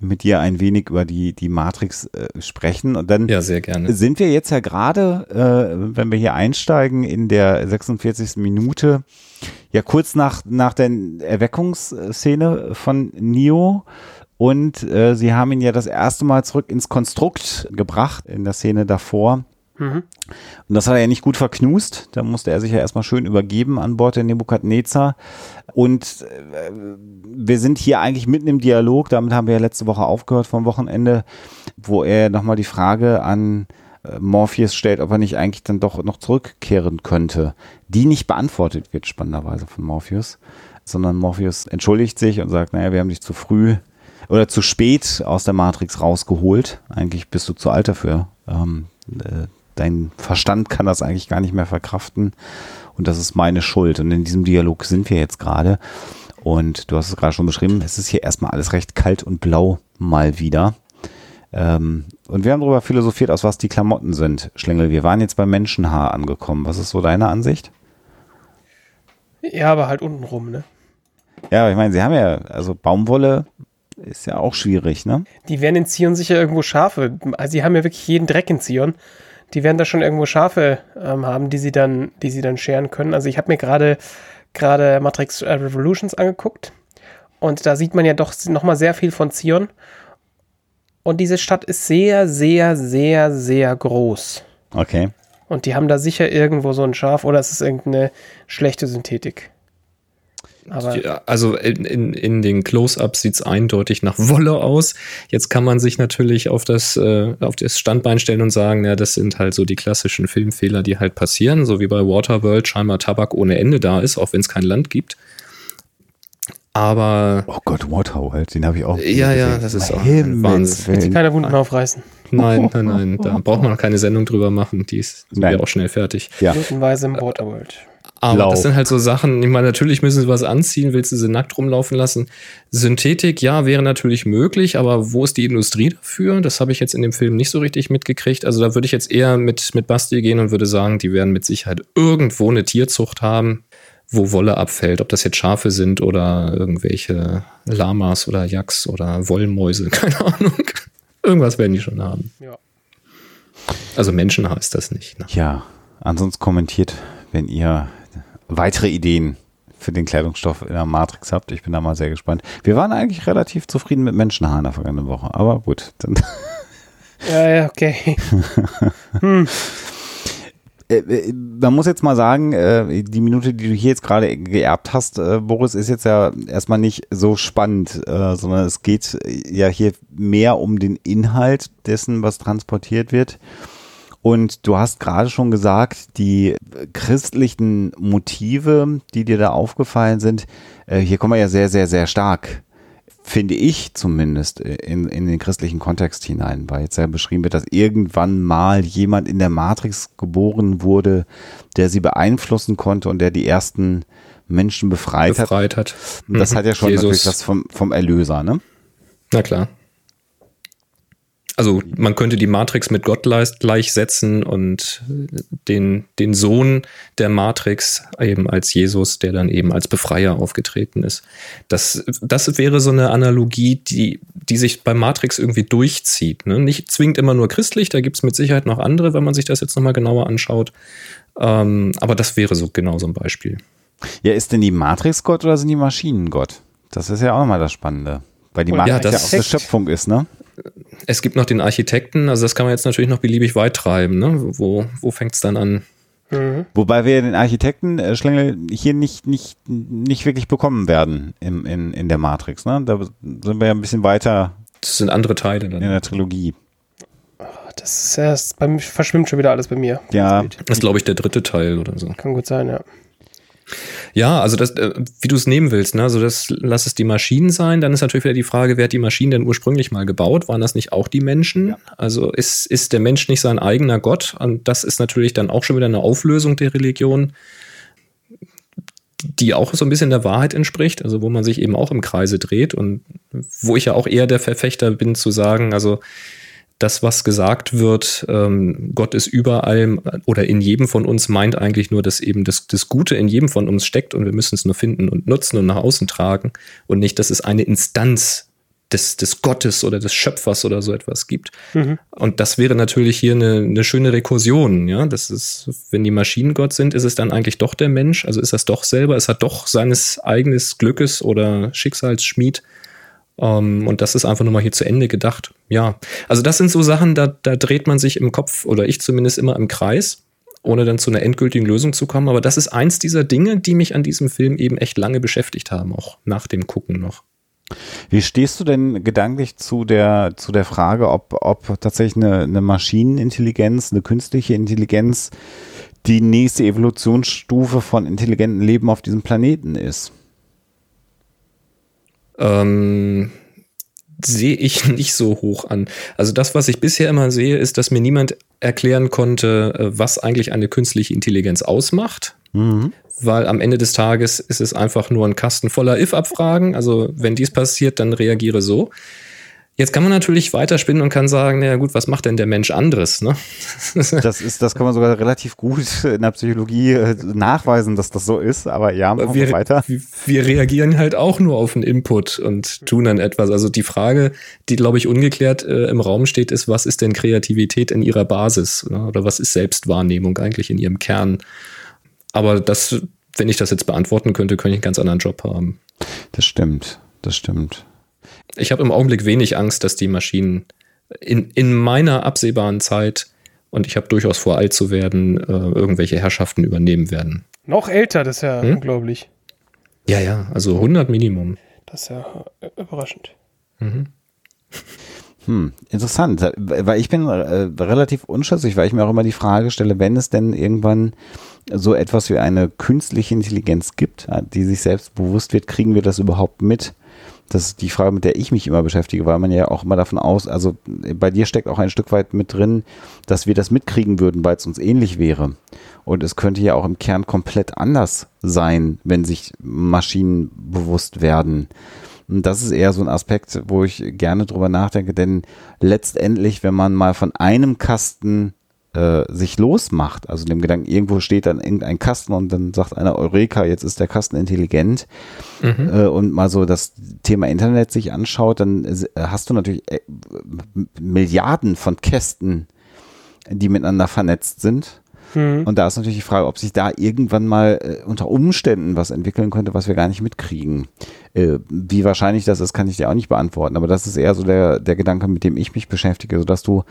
mit dir ein wenig über die, die Matrix äh, sprechen. Und dann ja, sehr gerne. sind wir jetzt ja gerade, äh, wenn wir hier einsteigen, in der 46. Minute, ja kurz nach, nach der Erweckungsszene von Neo. Und äh, sie haben ihn ja das erste Mal zurück ins Konstrukt gebracht in der Szene davor. Mhm. Und das hat er ja nicht gut verknust. Da musste er sich ja erstmal schön übergeben an Bord der Nebukadnezar. Und äh, wir sind hier eigentlich mitten im Dialog. Damit haben wir ja letzte Woche aufgehört vom Wochenende, wo er nochmal die Frage an äh, Morpheus stellt, ob er nicht eigentlich dann doch noch zurückkehren könnte. Die nicht beantwortet wird, spannenderweise von Morpheus, sondern Morpheus entschuldigt sich und sagt, naja, wir haben dich zu früh oder zu spät aus der Matrix rausgeholt. Eigentlich bist du zu alt dafür. Ähm, äh, dein Verstand kann das eigentlich gar nicht mehr verkraften und das ist meine Schuld. Und in diesem Dialog sind wir jetzt gerade. Und du hast es gerade schon beschrieben, es ist hier erstmal alles recht kalt und blau mal wieder. Ähm, und wir haben darüber philosophiert, aus was die Klamotten sind. Schlingel, wir waren jetzt beim Menschenhaar angekommen. Was ist so deine Ansicht? Ja, aber halt unten rum, ne? Ja, ich meine, sie haben ja, also Baumwolle ist ja auch schwierig, ne? Die werden in Zion sicher irgendwo Schafe. Also, sie haben ja wirklich jeden Dreck in Zion die werden da schon irgendwo Schafe ähm, haben, die sie dann, die sie dann scheren können. Also ich habe mir gerade gerade Matrix äh, Revolutions angeguckt und da sieht man ja doch nochmal sehr viel von Zion. Und diese Stadt ist sehr, sehr, sehr, sehr groß. Okay. Und die haben da sicher irgendwo so ein Schaf oder es ist irgendeine schlechte Synthetik. Ja, also in, in, in den Close-Ups sieht es eindeutig nach Wolle aus. Jetzt kann man sich natürlich auf das, äh, auf das Standbein stellen und sagen, ja, das sind halt so die klassischen Filmfehler, die halt passieren, so wie bei Waterworld scheinbar Tabak ohne Ende da ist, auch wenn es kein Land gibt. Aber. Oh Gott, Waterworld, den habe ich auch. Ja, ja, das ist auch Wahnsinn. Will keine Wunden aufreißen. Nein, nein, nein, da braucht man keine Sendung drüber machen. Die ist ja auch schnell fertig. Ja. Minutenweise im Waterworld. Aber Blau. das sind halt so Sachen, ich meine, natürlich müssen sie was anziehen, willst du sie nackt rumlaufen lassen. Synthetik, ja, wäre natürlich möglich, aber wo ist die Industrie dafür? Das habe ich jetzt in dem Film nicht so richtig mitgekriegt. Also da würde ich jetzt eher mit, mit Basti gehen und würde sagen, die werden mit Sicherheit irgendwo eine Tierzucht haben, wo Wolle abfällt. Ob das jetzt Schafe sind oder irgendwelche Lamas oder Yaks oder Wollmäuse, keine Ahnung. Irgendwas werden die schon haben. Ja. Also Menschenhaar ist das nicht. Ne? Ja, ansonsten kommentiert, wenn ihr weitere Ideen für den Kleidungsstoff in der Matrix habt. Ich bin da mal sehr gespannt. Wir waren eigentlich relativ zufrieden mit Menschenhaar in der vergangenen Woche, aber gut. Dann ja, ja, okay. hm. Äh, äh, man muss jetzt mal sagen, äh, die Minute, die du hier jetzt gerade geerbt hast, Boris, ist jetzt ja erstmal nicht so spannend, sondern es geht ja hier mehr um den Inhalt dessen, was transportiert wird. Und du hast gerade schon gesagt, die christlichen Motive, die dir da aufgefallen sind, äh, hier kommen wir ja sehr, sehr, sehr stark, finde ich zumindest, äh, in, in den christlichen Kontext hinein, weil jetzt ja beschrieben wird, dass irgendwann mal jemand in der Matrix geboren wurde, der sie beeinflussen konnte und der die ersten Menschen befreit, befreit hat. hat. Das mhm. hat ja schon Jesus. natürlich was vom, vom Erlöser, ne? Na klar. Also man könnte die Matrix mit Gott gleichsetzen und den, den Sohn der Matrix eben als Jesus, der dann eben als Befreier aufgetreten ist. Das, das wäre so eine Analogie, die, die sich bei Matrix irgendwie durchzieht. Ne? Nicht zwingend immer nur christlich, da gibt es mit Sicherheit noch andere, wenn man sich das jetzt nochmal genauer anschaut. Ähm, aber das wäre so genau so ein Beispiel. Ja, ist denn die Matrix Gott oder sind die Maschinen Gott? Das ist ja auch nochmal das Spannende. Weil die Matrix ja, ja auch eine Schöpfung ist, ne? Es gibt noch den Architekten, also das kann man jetzt natürlich noch beliebig weit treiben, ne? Wo, wo fängt es dann an? Mhm. Wobei wir den Architekten äh, Schlängel hier nicht, nicht, nicht wirklich bekommen werden im, in, in der Matrix. Ne? Da sind wir ja ein bisschen weiter. Das sind andere Teile dann. In der Trilogie. Das ist erst, bei mir verschwimmt schon wieder alles bei mir. Ja. Das ist, glaube ich, der dritte Teil oder so. Kann gut sein, ja. Ja, also das, äh, wie du es nehmen willst, ne? Also das lass es die Maschinen sein. Dann ist natürlich wieder die Frage, wer hat die Maschinen denn ursprünglich mal gebaut? Waren das nicht auch die Menschen? Ja. Also ist, ist der Mensch nicht sein eigener Gott? Und das ist natürlich dann auch schon wieder eine Auflösung der Religion, die auch so ein bisschen der Wahrheit entspricht, also wo man sich eben auch im Kreise dreht und wo ich ja auch eher der Verfechter bin zu sagen, also das, was gesagt wird, ähm, Gott ist überall oder in jedem von uns, meint eigentlich nur, dass eben das, das Gute in jedem von uns steckt und wir müssen es nur finden und nutzen und nach außen tragen und nicht, dass es eine Instanz des, des Gottes oder des Schöpfers oder so etwas gibt. Mhm. Und das wäre natürlich hier eine, eine schöne Rekursion, ja. Das ist, wenn die Maschinen Gott sind, ist es dann eigentlich doch der Mensch, also ist das doch selber, ist er doch seines eigenes Glückes oder Schicksalsschmied um, ähm, und das ist einfach nur mal hier zu Ende gedacht. Ja, also das sind so Sachen, da, da dreht man sich im Kopf oder ich zumindest immer im Kreis, ohne dann zu einer endgültigen Lösung zu kommen. Aber das ist eins dieser Dinge, die mich an diesem Film eben echt lange beschäftigt haben, auch nach dem Gucken noch. Wie stehst du denn gedanklich zu der, zu der Frage, ob, ob tatsächlich eine, eine Maschinenintelligenz, eine künstliche Intelligenz die nächste Evolutionsstufe von intelligentem Leben auf diesem Planeten ist? Ähm, sehe ich nicht so hoch an. Also das, was ich bisher immer sehe, ist, dass mir niemand erklären konnte, äh, was eigentlich eine künstliche Intelligenz ausmacht. Mhm. Weil am Ende des Tages ist es einfach nur ein Kasten voller If-Abfragen. Also wenn dies passiert, dann reagiere so. Jetzt kann man natürlich weiterspinnen und kann sagen, naja gut, was macht denn der Mensch anderes? Ne? das ist, das kann man sogar relativ gut in der Psychologie äh, nachweisen, dass das so ist. Aber ja, machen wir weiter. Wir reagieren halt auch nur auf einen Input und tun dann etwas. Also die Frage, die glaube ich ungeklärt äh, im Raum steht, ist, was ist denn Kreativität in ihrer Basis oder, oder was ist Selbstwahrnehmung eigentlich in ihrem Kern? Aber das, wenn ich das jetzt beantworten könnte, könnte ich einen ganz anderen Job haben. Das stimmt, das stimmt. Ich habe im Augenblick wenig Angst, dass die Maschinen in, in meiner absehbaren Zeit, und ich habe durchaus vor, alt zu werden, äh, irgendwelche Herrschaften übernehmen werden. Noch älter, das ist ja hm? unglaublich. Ja, ja, also 100 Minimum. Das ist ja äh, überraschend. Mhm. Hm, interessant, weil ich bin äh, relativ unschlüssig, weil ich mir auch immer die Frage stelle, wenn es denn irgendwann so etwas wie eine künstliche Intelligenz gibt, äh, die sich selbst bewusst wird, kriegen wir das überhaupt mit? Das ist die Frage, mit der ich mich immer beschäftige, weil man ja auch immer davon aus, also bei dir steckt auch ein Stück weit mit drin, dass wir das mitkriegen würden, weil es uns ähnlich wäre. Und es könnte ja auch im Kern komplett anders sein, wenn sich Maschinen bewusst werden. Und das ist eher so ein Aspekt, wo ich gerne drüber nachdenke, denn letztendlich, wenn man mal von einem Kasten äh, sich losmacht, also dem Gedanken, irgendwo steht dann irgendein Kasten und dann sagt einer Eureka, jetzt ist der Kasten intelligent mhm. äh, und mal so das Thema Internet sich anschaut, dann äh, hast du natürlich äh, Milliarden von Kästen, die miteinander vernetzt sind Mhm. Und da ist natürlich die Frage, ob sich da irgendwann mal äh, unter Umständen was entwickeln könnte, was wir gar nicht mitkriegen. Äh, wie wahrscheinlich das ist, kann ich dir auch nicht beantworten. Aber das ist eher so der, der Gedanke, mit dem ich mich beschäftige, sodass du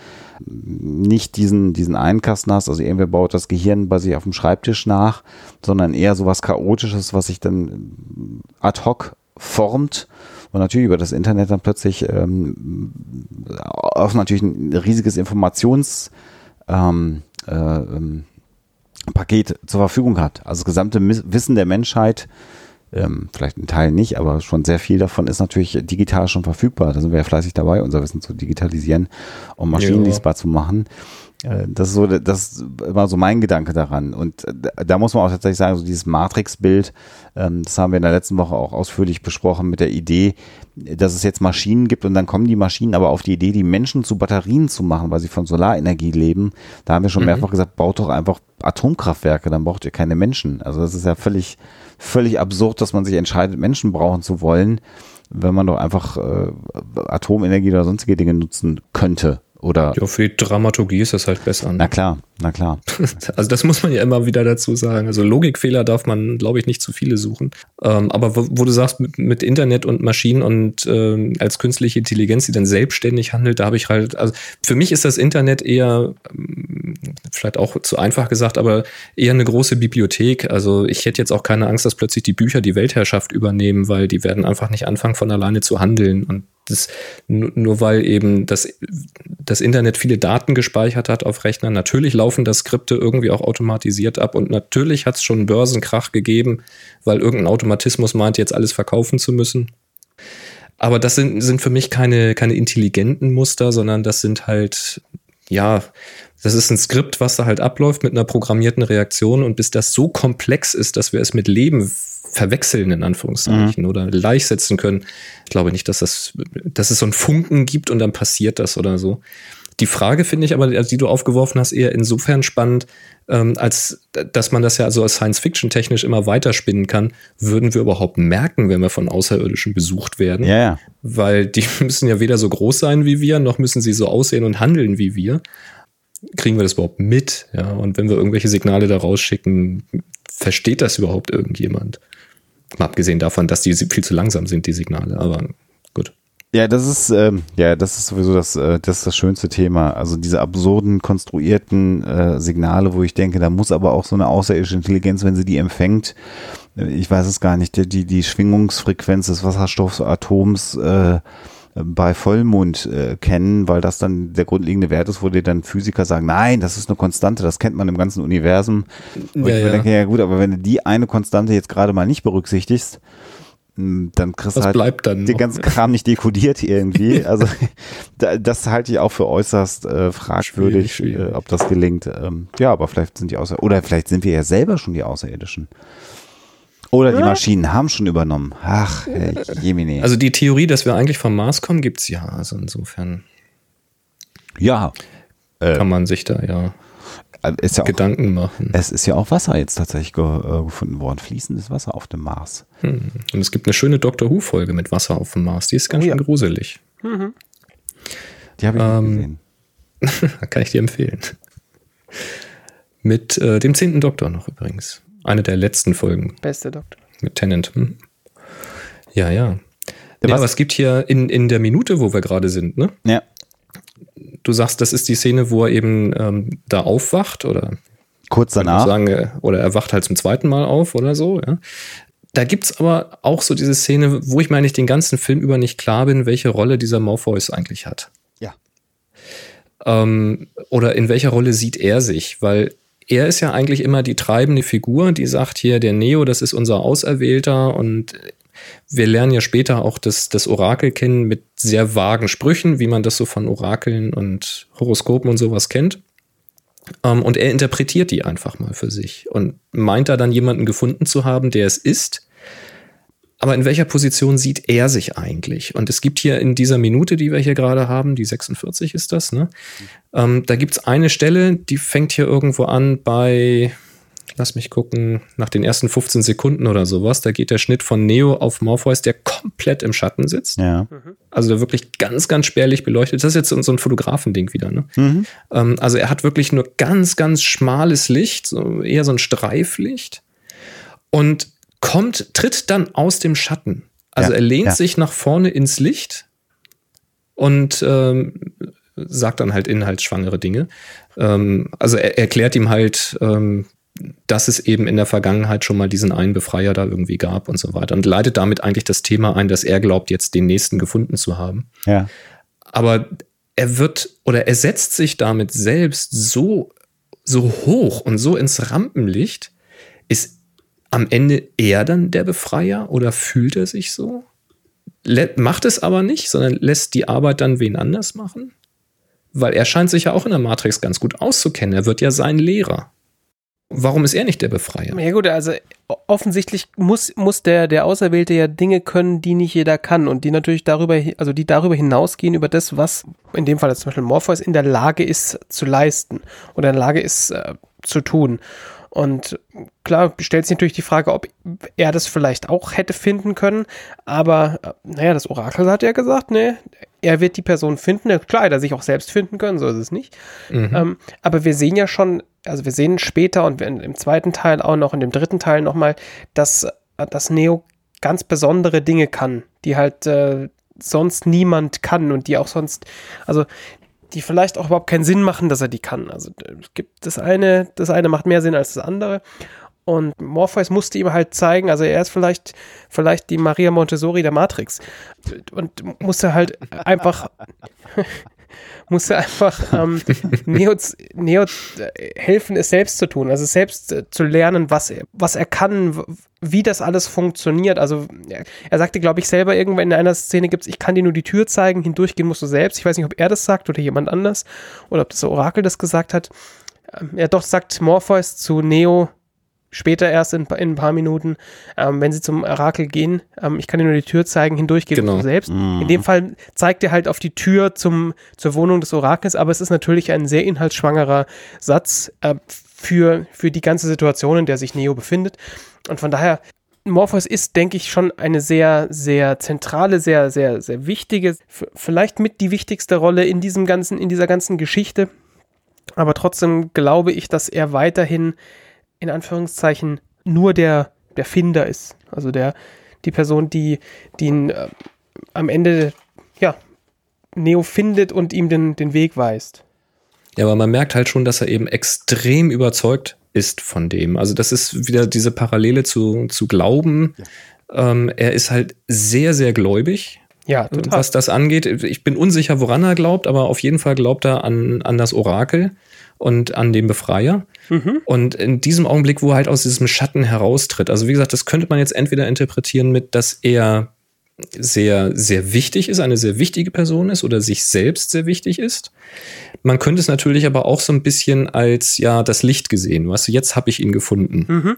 nicht diesen, diesen einen Kasten hast, also irgendwer baut das Gehirn bei sich auf dem Schreibtisch nach, sondern eher so was Chaotisches, was sich dann ad hoc formt und natürlich über das Internet dann plötzlich ähm, auf natürlich ein riesiges Informations ähm, äh, ähm, Paket zur Verfügung hat. Also das gesamte Wissen der Menschheit, ähm, vielleicht ein Teil nicht, aber schon sehr viel davon ist natürlich digital schon verfügbar. Da sind wir ja fleißig dabei, unser Wissen zu digitalisieren und maschinenlesbar zu machen. Äh, das ist so, das war so mein Gedanke daran. Und äh, da muss man auch tatsächlich sagen, so dieses Matrix-Bild, ähm, das haben wir in der letzten Woche auch ausführlich besprochen mit der Idee, dass es jetzt Maschinen gibt und dann kommen die Maschinen aber auf die Idee, die Menschen zu Batterien zu machen, weil sie von Solarenergie leben. Da haben wir schon mhm. mehrfach gesagt, baut doch einfach Atomkraftwerke, dann braucht ihr keine Menschen. Also das ist ja völlig, völlig absurd, dass man sich entscheidet, Menschen brauchen zu wollen, wenn man doch einfach äh, Atomenergie oder sonstige Dinge nutzen könnte. Oder ja, für die Dramaturgie ist das halt besser. Ne? Na klar, na klar. also das muss man ja immer wieder dazu sagen. Also Logikfehler darf man, glaube ich, nicht zu viele suchen. Ähm, aber wo, wo, du sagst, mit, mit, Internet und Maschinen und ähm, als künstliche Intelligenz, die dann selbstständig handelt, da habe ich halt, also für mich ist das Internet eher, ähm, vielleicht auch zu einfach gesagt, aber eher eine große Bibliothek. Also ich hätte jetzt auch keine Angst, dass plötzlich die Bücher die Weltherrschaft übernehmen, weil die werden einfach nicht anfangen, von alleine zu handeln. Und das, nur weil eben das, das Internet viele Daten gespeichert hat auf Rechnern. Natürlich laufen das Skripte irgendwie auch automatisiert ab und natürlich hat es schon einen Börsenkrach gegeben, weil irgendein Automatismus meint, jetzt alles verkaufen zu müssen. Aber das sind, sind für mich keine, keine intelligenten Muster, sondern das sind halt, ja, das ist ein Skript, was da halt abläuft mit einer programmierten Reaktion und bis das so komplex ist, dass wir es mit Leben verwechseln, in Anführungszeichen, mhm. oder gleichsetzen können. Ich glaube nicht, dass das, dass es so einen Funken gibt und dann passiert das oder so. Die Frage finde ich aber, die du aufgeworfen hast, eher insofern spannend, ähm, als dass man das ja so als Science-Fiction technisch immer weiterspinnen kann. Würden wir überhaupt merken, wenn wir von Außerirdischen besucht werden? Ja, ja. Weil die müssen ja weder so groß sein wie wir, noch müssen sie so aussehen und handeln wie wir. Kriegen wir das überhaupt mit? Ja, und wenn wir irgendwelche Signale da rausschicken, versteht das überhaupt irgendjemand? Mal abgesehen davon, dass die viel zu langsam sind, die Signale, aber gut. Ja, das ist, ähm, ja, das ist sowieso das, äh, das ist das schönste Thema. Also diese absurden, konstruierten äh, Signale, wo ich denke, da muss aber auch so eine außerirdische Intelligenz, wenn sie die empfängt, äh, ich weiß es gar nicht, die, die Schwingungsfrequenz des Wasserstoffatoms äh, bei Vollmond äh, kennen, weil das dann der grundlegende Wert ist, wo dir dann Physiker sagen, nein, das ist eine Konstante, das kennt man im ganzen Universum. Und ja, ich ja. denke, ja gut, aber wenn du die eine Konstante jetzt gerade mal nicht berücksichtigst, hm, dann kriegst du halt bleibt dann den ganzen Kram nicht dekodiert irgendwie. Also das halte ich auch für äußerst äh, fragwürdig, schwierig, schwierig. Äh, ob das gelingt. Ähm, ja, aber vielleicht sind die Außer oder vielleicht sind wir ja selber schon die Außerirdischen. Oder die Maschinen haben schon übernommen. Ach, hey, Jemine. Also die Theorie, dass wir eigentlich vom Mars kommen, gibt es ja. Also insofern. Ja. Äh, kann man sich da ja, äh, ja Gedanken auch, machen. Es ist ja auch Wasser jetzt tatsächlich äh, gefunden worden. Fließendes Wasser auf dem Mars. Hm. Und es gibt eine schöne Doctor Who-Folge mit Wasser auf dem Mars. Die ist ganz oh, schön ja. gruselig. Mhm. Die habe ich ähm, gesehen. kann ich dir empfehlen. Mit äh, dem zehnten Doktor noch übrigens. Eine der letzten Folgen. Beste Doktor. Mit Tennant. Hm. Ja, ja. Ja, aber es gibt hier in, in der Minute, wo wir gerade sind, ne? Ja. Du sagst, das ist die Szene, wo er eben ähm, da aufwacht oder kurz danach. Sagen, äh, oder er wacht halt zum zweiten Mal auf oder so, ja. Da gibt es aber auch so diese Szene, wo ich meine, ich den ganzen Film über nicht klar bin, welche Rolle dieser Morpheus eigentlich hat. Ja. Ähm, oder in welcher Rolle sieht er sich? Weil er ist ja eigentlich immer die treibende Figur, die sagt hier, der Neo, das ist unser Auserwählter und wir lernen ja später auch das, das Orakel kennen mit sehr vagen Sprüchen, wie man das so von Orakeln und Horoskopen und sowas kennt. Ähm, und er interpretiert die einfach mal für sich und meint da dann jemanden gefunden zu haben, der es ist. Aber in welcher Position sieht er sich eigentlich? Und es gibt hier in dieser Minute, die wir hier gerade haben, die 46 ist das, ne? Ähm, da gibt es eine Stelle, die fängt hier irgendwo an bei, lass mich gucken, nach den ersten 15 Sekunden oder sowas. Da geht der Schnitt von Neo auf Morpheus, der komplett im Schatten sitzt. Ja. Also der wirklich ganz, ganz spärlich beleuchtet. Das ist jetzt so ein Fotografending wieder, ne? Mhm. Ähm, also er hat wirklich nur ganz, ganz schmales Licht, so eher so ein Streiflicht. Und kommt, tritt dann aus dem Schatten. Also ja, er lehnt ja. sich nach vorne ins Licht und ähm, sagt dann halt inhaltsschwangere Dinge. Ähm, also er erklärt ihm halt, ähm, dass es eben in der Vergangenheit schon mal diesen einen Befreier da irgendwie gab und so weiter und leitet damit eigentlich das Thema ein, dass er glaubt, jetzt den nächsten gefunden zu haben. Ja. Aber er wird oder er setzt sich damit selbst so, so hoch und so ins Rampenlicht, ist am Ende er dann der Befreier oder fühlt er sich so? macht es aber nicht, sondern lässt die Arbeit dann wen anders machen? Weil er scheint sich ja auch in der Matrix ganz gut auszukennen. Er wird ja sein Lehrer. Warum ist er nicht der Befreier? Ja gut, also offensichtlich muss, muss der, der Auserwählte ja Dinge können, die nicht jeder kann und die natürlich darüber, also die darüber hinausgehen über das, was in dem Fall zum Beispiel Morpheus in der Lage ist zu leisten oder in der Lage ist äh, zu tun. Und klar stellt sich natürlich die Frage, ob er das vielleicht auch hätte finden können. Aber äh, naja, das Orakel hat ja gesagt, ne, er wird die Person finden. Klar, er sich auch selbst finden können, so ist es nicht. Mhm. Ähm, aber wir sehen ja schon, also wir sehen später und im zweiten Teil auch noch, in dem dritten Teil nochmal, dass, äh, dass Neo ganz besondere Dinge kann, die halt äh, sonst niemand kann und die auch sonst, also die vielleicht auch überhaupt keinen Sinn machen, dass er die kann. Also es gibt das eine, das eine macht mehr Sinn als das andere. Und Morpheus musste ihm halt zeigen, also er ist vielleicht, vielleicht die Maria Montessori der Matrix. Und musste halt einfach, musste einfach ähm, Neo, Neo helfen, es selbst zu tun, also selbst äh, zu lernen, was, er, was er kann, wie das alles funktioniert. Also er, er sagte, glaube ich, selber irgendwann in einer Szene gibt es, ich kann dir nur die Tür zeigen, hindurchgehen musst du selbst. Ich weiß nicht, ob er das sagt oder jemand anders oder ob das Orakel das gesagt hat. Ähm, ja, doch sagt Morpheus zu Neo, später erst in, in ein paar Minuten, ähm, wenn sie zum Orakel gehen. Ähm, ich kann dir nur die Tür zeigen, hindurchgehen genau. du selbst. Mhm. In dem Fall zeigt er halt auf die Tür zum, zur Wohnung des Orakels, aber es ist natürlich ein sehr inhaltsschwangerer Satz äh, für, für die ganze Situation, in der sich Neo befindet. Und von daher, Morpheus ist, denke ich, schon eine sehr, sehr zentrale, sehr, sehr, sehr wichtige, vielleicht mit die wichtigste Rolle in diesem ganzen, in dieser ganzen Geschichte. Aber trotzdem glaube ich, dass er weiterhin in Anführungszeichen nur der, der Finder ist. Also der, die Person, die, die ihn äh, am Ende, ja, Neo findet und ihm den, den Weg weist. Ja, aber man merkt halt schon, dass er eben extrem überzeugt ist von dem. Also das ist wieder diese Parallele zu, zu Glauben. Ja. Ähm, er ist halt sehr, sehr gläubig. Ja, total. Was das angeht. Ich bin unsicher, woran er glaubt, aber auf jeden Fall glaubt er an, an das Orakel und an den Befreier. Mhm. Und in diesem Augenblick, wo er halt aus diesem Schatten heraustritt, also wie gesagt, das könnte man jetzt entweder interpretieren mit, dass er sehr, sehr wichtig ist, eine sehr wichtige Person ist oder sich selbst sehr wichtig ist. Man könnte es natürlich aber auch so ein bisschen als, ja, das Licht gesehen. Weißt du, jetzt habe ich ihn gefunden. Mhm.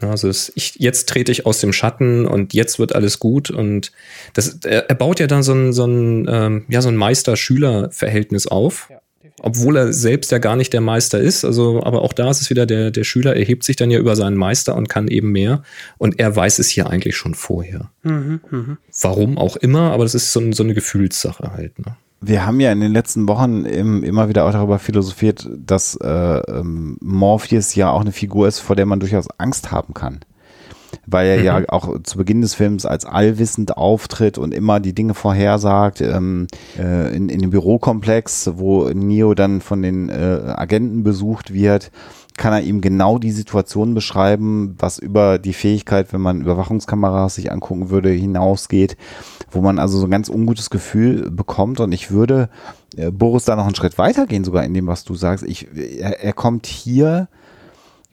Also es, ich, jetzt trete ich aus dem Schatten und jetzt wird alles gut. Und das, er, er baut ja dann so ein, so ein, ähm, ja, so ein Meister-Schüler-Verhältnis auf. Ja obwohl er selbst ja gar nicht der Meister ist. Also, aber auch da ist es wieder, der, der Schüler erhebt sich dann ja über seinen Meister und kann eben mehr. Und er weiß es hier eigentlich schon vorher. Mhm, mh. Warum auch immer, aber das ist so, so eine Gefühlssache halt. Ne? Wir haben ja in den letzten Wochen im, immer wieder auch darüber philosophiert, dass äh, ähm, Morpheus ja auch eine Figur ist, vor der man durchaus Angst haben kann weil er mhm. ja auch zu Beginn des Films als allwissend auftritt und immer die Dinge vorhersagt. Ähm, äh, in, in dem Bürokomplex, wo Neo dann von den äh, Agenten besucht wird, kann er ihm genau die Situation beschreiben, was über die Fähigkeit, wenn man Überwachungskameras sich angucken würde, hinausgeht, wo man also so ein ganz ungutes Gefühl bekommt. Und ich würde äh, Boris da noch einen Schritt weitergehen, sogar in dem, was du sagst. Ich, er, er kommt hier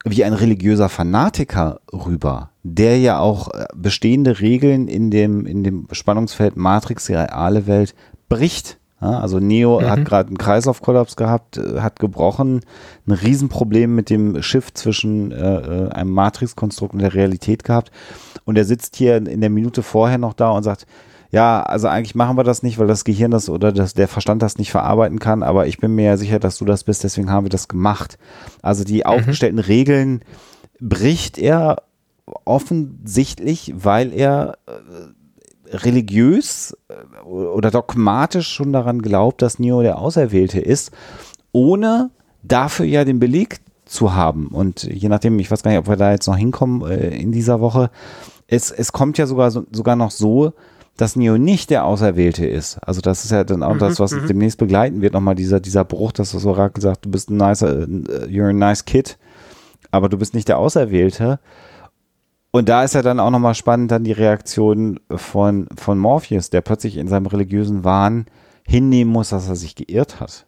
wie ein religiöser Fanatiker rüber, der ja auch äh, bestehende Regeln in dem, in dem Spannungsfeld Matrix, die reale Welt, bricht. Ja, also Neo mhm. hat gerade einen Kreislaufkollaps gehabt, äh, hat gebrochen, ein Riesenproblem mit dem Schiff zwischen äh, äh, einem Matrix-Konstrukt und der Realität gehabt. Und er sitzt hier in der Minute vorher noch da und sagt, ja, also eigentlich machen wir das nicht, weil das Gehirn das oder das, der Verstand das nicht verarbeiten kann, aber ich bin mir ja sicher, dass du das bist, deswegen haben wir das gemacht. Also die mhm. aufgestellten Regeln bricht er offensichtlich, weil er äh, religiös äh, oder dogmatisch schon daran glaubt, dass Neo der Auserwählte ist, ohne dafür ja den Beleg zu haben. Und je nachdem, ich weiß gar nicht, ob wir da jetzt noch hinkommen äh, in dieser Woche, es, es kommt ja sogar, sogar noch so, dass Neo nicht der Auserwählte ist. Also das ist ja dann auch mhm, das, was mhm. demnächst begleiten wird, nochmal dieser, dieser Bruch, dass das Orakel sagt, du bist ein nicer, you're a nice kid, aber du bist nicht der Auserwählte. Und da ist ja dann auch nochmal spannend dann die Reaktion von, von Morpheus, der plötzlich in seinem religiösen Wahn hinnehmen muss, dass er sich geirrt hat.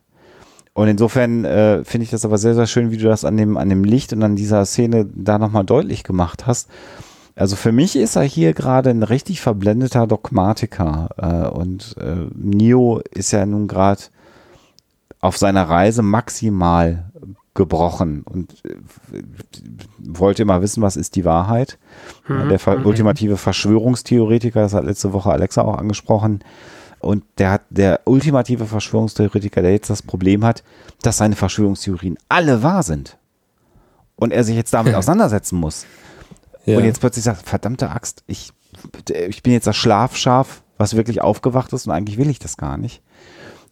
Und insofern äh, finde ich das aber sehr, sehr schön, wie du das an dem, an dem Licht und an dieser Szene da nochmal deutlich gemacht hast also für mich ist er hier gerade ein richtig verblendeter Dogmatiker. Äh, und äh, Neo ist ja nun gerade auf seiner Reise maximal gebrochen und äh, wollte immer wissen, was ist die Wahrheit. Mhm. Der ver ultimative Verschwörungstheoretiker, das hat letzte Woche Alexa auch angesprochen. Und der hat der ultimative Verschwörungstheoretiker, der jetzt das Problem hat, dass seine Verschwörungstheorien alle wahr sind. Und er sich jetzt damit auseinandersetzen muss. Ja. Und jetzt plötzlich sagt, verdammte Axt, ich, ich bin jetzt das Schlafschaf, was wirklich aufgewacht ist und eigentlich will ich das gar nicht.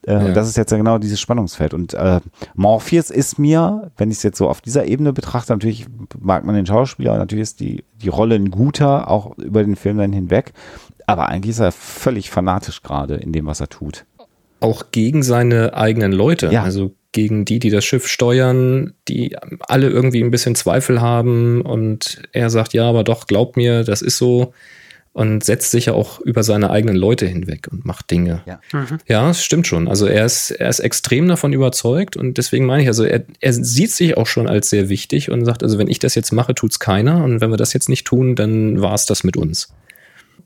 Äh, Ja. Und das ist jetzt ja genau dieses Spannungsfeld. Und äh, Morpheus ist mir, wenn ich es jetzt so auf dieser Ebene betrachte, natürlich mag man den Schauspieler und natürlich ist die, die Rolle ein guter, auch über den Film dann hinweg. Aber eigentlich ist er völlig fanatisch gerade in dem, was er tut. auch gegen seine eigenen Leute, Ja. also gegen die, die das Schiff steuern, die alle irgendwie ein bisschen Zweifel haben und er sagt, ja, aber doch, glaub mir, das ist so und setzt sich ja auch über seine eigenen Leute hinweg und macht Dinge. Ja. Ja, es stimmt schon. Also er ist, er ist extrem davon überzeugt und deswegen meine ich, also er, er sieht sich auch schon als sehr wichtig und sagt, also wenn ich das jetzt mache, tut's keiner und wenn wir das jetzt nicht tun, dann war's das mit uns.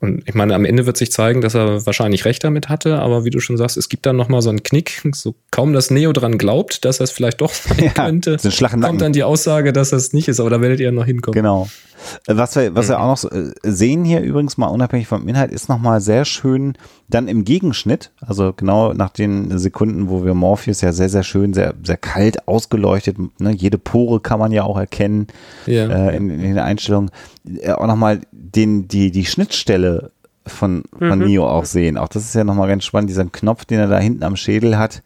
Und ich meine, am Ende wird sich zeigen, dass er wahrscheinlich recht damit hatte, aber wie du schon sagst, es gibt dann nochmal so einen Knick, so kaum dass Neo dran glaubt, dass er es vielleicht doch sein Ja, könnte, so kommt dann die Aussage, dass er es nicht ist, aber da werdet ihr noch hinkommen. Genau. Äh, Was wir, was wir Mhm. auch noch äh, sehen hier übrigens mal unabhängig vom Inhalt, ist nochmal sehr schön dann im Gegenschnitt, also genau nach den Sekunden, wo wir Morpheus ja sehr, sehr schön, sehr, sehr kalt ausgeleuchtet, ne, jede Pore kann man ja auch erkennen Ja. äh, in, in den Einstellungen, äh, auch nochmal den, die, die Schnittstelle von, von Neo auch sehen. Auch das ist ja nochmal ganz spannend, dieser Knopf, den er da hinten am Schädel hat,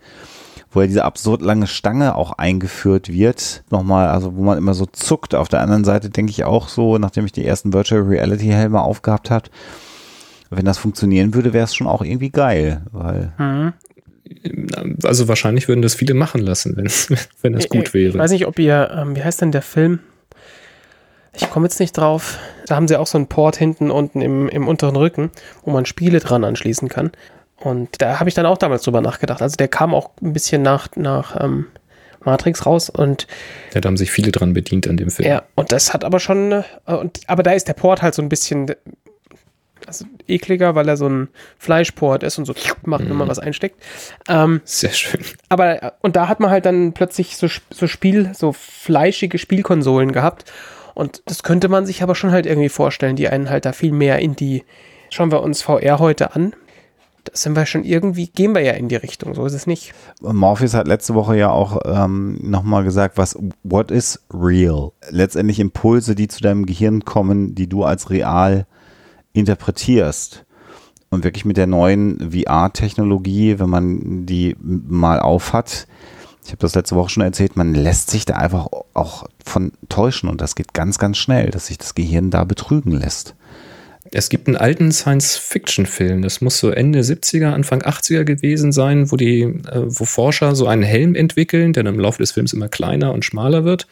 wo er diese absurd lange Stange auch eingeführt wird. Nochmal, also wo man immer so zuckt. Auf der anderen Seite denke ich auch so, nachdem ich die ersten Virtual Reality Helme aufgehabt habe, wenn das funktionieren würde, wäre es schon auch irgendwie geil, weil Mhm. Also wahrscheinlich würden das viele machen lassen, wenn, wenn das gut Ich, ich wäre. weiß nicht, ob ihr, ähm, wie heißt denn der Film? Ich komme jetzt nicht drauf. Da haben sie auch so einen Port hinten unten im, im unteren Rücken, wo man Spiele dran anschließen kann. Und da habe ich dann auch damals drüber nachgedacht. Also der kam auch ein bisschen nach, nach ähm, Matrix raus und Ja, da haben sich viele dran bedient an dem Film. ja, und das hat aber schon, äh, und, aber da ist der Port halt so ein bisschen also ekliger, weil er so ein Fleischport ist und so macht, wenn man was einsteckt. Ähm, Sehr schön. aber, und da hat man halt dann plötzlich so, so Spiel, so fleischige Spielkonsolen gehabt. Und das könnte man sich aber schon halt irgendwie vorstellen, die einen halt da viel mehr in die, schauen wir uns VR heute an. Sind wir schon irgendwie, gehen wir ja in die Richtung, so ist es nicht. Morpheus hat letzte Woche ja auch ähm, nochmal gesagt, was what is real? Letztendlich Impulse, die zu deinem Gehirn kommen, die du als real interpretierst. Und wirklich mit der neuen VR-Technologie, wenn man die mal aufhat, ich habe das letzte Woche schon erzählt, man lässt sich da einfach auch von täuschen und das geht ganz, ganz schnell, dass sich das Gehirn da betrügen lässt. Es gibt einen alten Science-Fiction-Film, das muss so Ende 70er, Anfang 80er gewesen sein, wo die, äh, wo Forscher so einen Helm entwickeln, der dann im Laufe des Films immer kleiner und schmaler wird,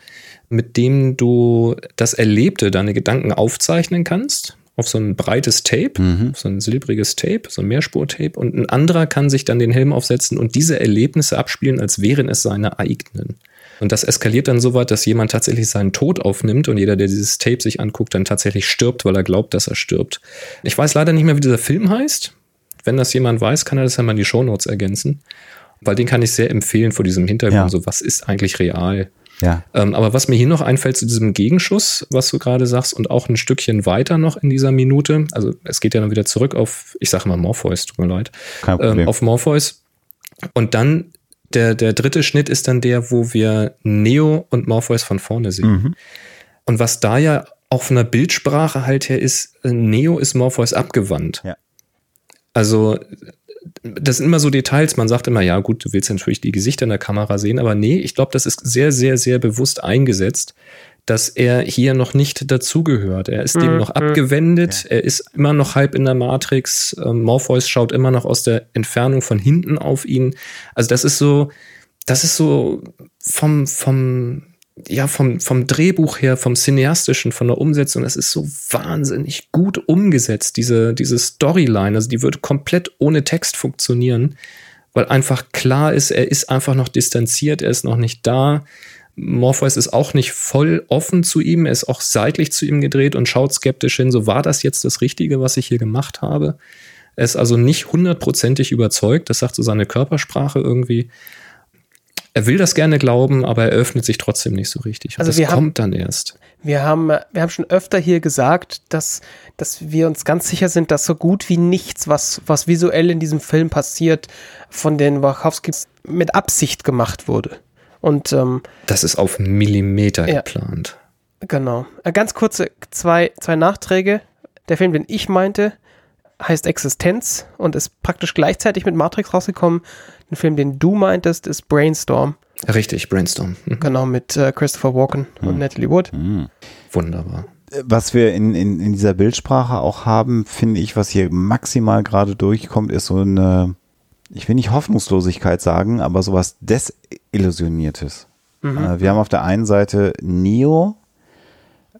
mit dem du das Erlebte, deine Gedanken aufzeichnen kannst auf so ein breites Tape, auf so ein silbriges Tape, so ein Mehrspur-Tape und ein anderer kann sich dann den Helm aufsetzen und diese Erlebnisse abspielen, als wären es seine eigenen. Und das eskaliert dann so weit, dass jemand tatsächlich seinen Tod aufnimmt und jeder, der dieses Tape sich anguckt, dann tatsächlich stirbt, weil er glaubt, dass er stirbt. Ich weiß leider nicht mehr, wie dieser Film heißt. Wenn das jemand weiß, kann er das ja mal in die Shownotes ergänzen. Weil den kann ich sehr empfehlen vor diesem Hintergrund, Ja. so was ist eigentlich real. Ja. Ähm, aber was mir hier noch einfällt zu diesem Gegenschuss, was du gerade sagst, und auch ein Stückchen weiter noch in dieser Minute, also es geht ja dann wieder zurück auf, ich sage mal Morpheus, tut mir leid, Kein Problem. ähm, auf Morpheus. Und dann der, der dritte Schnitt ist dann der, wo wir Neo und Morpheus von vorne sehen. Mhm. Und was da ja auch von der Bildsprache halt her ist, äh, Neo ist Morpheus abgewandt. Ja. Also das sind immer so Details. Man sagt immer, ja gut, du willst natürlich die Gesichter in der Kamera sehen, aber nee, ich glaube, das ist sehr, sehr, sehr bewusst eingesetzt, dass er hier noch nicht dazugehört. Er ist dem Mhm. noch abgewendet, er ist immer noch halb in der Matrix. Ähm, Morpheus schaut immer noch aus der Entfernung von hinten auf ihn. Also das ist so, das ist so vom, vom, ja, vom, vom Drehbuch her, vom Cineastischen, von der Umsetzung, das ist so wahnsinnig gut umgesetzt, diese, diese Storyline. Also die würde komplett ohne Text funktionieren, weil einfach klar ist, er ist einfach noch distanziert, er ist noch nicht da. Morpheus ist auch nicht voll offen zu ihm, er ist auch seitlich zu ihm gedreht und schaut skeptisch hin, so war das jetzt das Richtige, was ich hier gemacht habe. Er ist also nicht hundertprozentig überzeugt, das sagt so seine Körpersprache irgendwie. er will das gerne glauben, aber er öffnet sich trotzdem nicht so richtig. Und also das kommt haben, dann erst. Wir haben, wir haben schon öfter hier gesagt, dass, dass wir uns ganz sicher sind, dass so gut wie nichts, was, was visuell in diesem Film passiert, von den Wachowskis mit Absicht gemacht wurde. Und ähm, das ist auf Millimeter ja, geplant. Genau. Äh, ganz kurze zwei, zwei Nachträge. Der Film, den ich meinte, heißt Existenz und ist praktisch gleichzeitig mit Matrix rausgekommen. Ein Film, den du meintest, ist Brainstorm. Richtig, Brainstorm. Mhm. Genau, mit äh, Christopher Walken mhm. und Natalie Wood. Mhm. Wunderbar. Was wir in, in, in dieser Bildsprache auch haben, finde ich, was hier maximal gerade durchkommt, ist so eine, ich will nicht Hoffnungslosigkeit sagen, aber sowas Desillusioniertes. Mhm. Äh, wir haben auf der einen Seite Neo,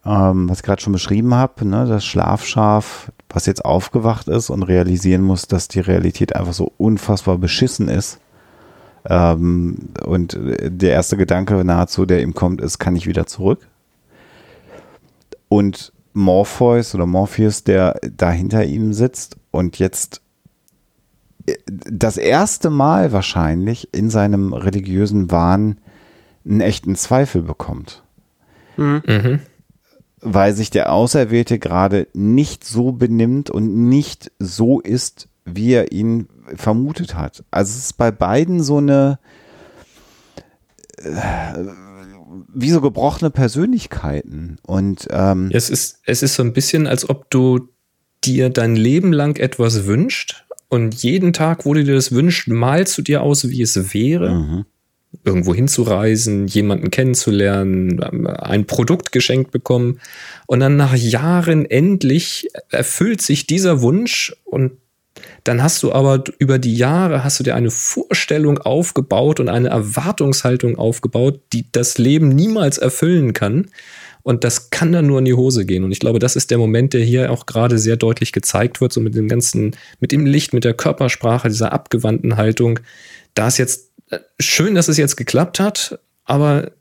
ähm, was ich gerade schon beschrieben habe, ne, das Schlafschaf, was jetzt aufgewacht ist und realisieren muss, dass die Realität einfach so unfassbar beschissen ist. Ähm, und der erste Gedanke nahezu, der ihm kommt, ist, kann ich wieder zurück? Und Morpheus oder Morpheus, der da hinter ihm sitzt und jetzt äh, das erste Mal wahrscheinlich in seinem religiösen Wahn einen echten Zweifel bekommt. Mhm. weil sich der Auserwählte gerade nicht so benimmt und nicht so ist, wie er ihn vermutet hat. Also es ist bei beiden so eine äh, wie so gebrochene Persönlichkeiten und ähm, es ist es ist so ein bisschen, als ob du dir dein Leben lang etwas wünscht und jeden Tag, wo du dir das wünscht, malst du dir aus, wie es wäre. Mhm irgendwo hinzureisen, jemanden kennenzulernen, ein Produkt geschenkt bekommen. Und dann nach Jahren endlich erfüllt sich dieser Wunsch und dann hast du aber über die Jahre hast du dir eine Vorstellung aufgebaut und eine Erwartungshaltung aufgebaut, die das Leben niemals erfüllen kann. Und das kann dann nur in die Hose gehen. Und ich glaube, das ist der Moment, der hier auch gerade sehr deutlich gezeigt wird, so mit dem ganzen, mit dem Licht, mit der Körpersprache, dieser abgewandten Haltung. Da ist jetzt schön, dass es jetzt geklappt hat, aber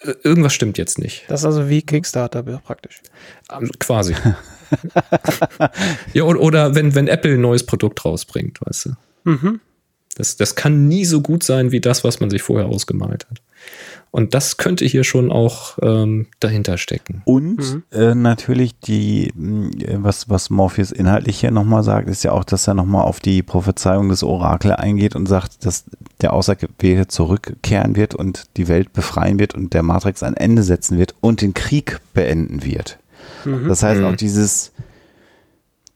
äh, irgendwas stimmt jetzt nicht. Das ist also wie Kickstarter praktisch. Ähm, quasi. ja, oder wenn, wenn Apple ein neues Produkt rausbringt, weißt du. Mhm. Das, das kann nie so gut sein wie das, was man sich vorher ausgemalt hat. Und das könnte hier schon auch ähm, dahinter stecken. Und mhm. äh, natürlich die, äh, was, was Morpheus inhaltlich hier nochmal sagt, ist ja auch, dass er nochmal auf die Prophezeiung des Orakel eingeht und sagt, dass der Auserwählte zurückkehren wird und die Welt befreien wird und der Matrix ein Ende setzen wird und den Krieg beenden wird. Mhm. Das heißt, auch mhm. dieses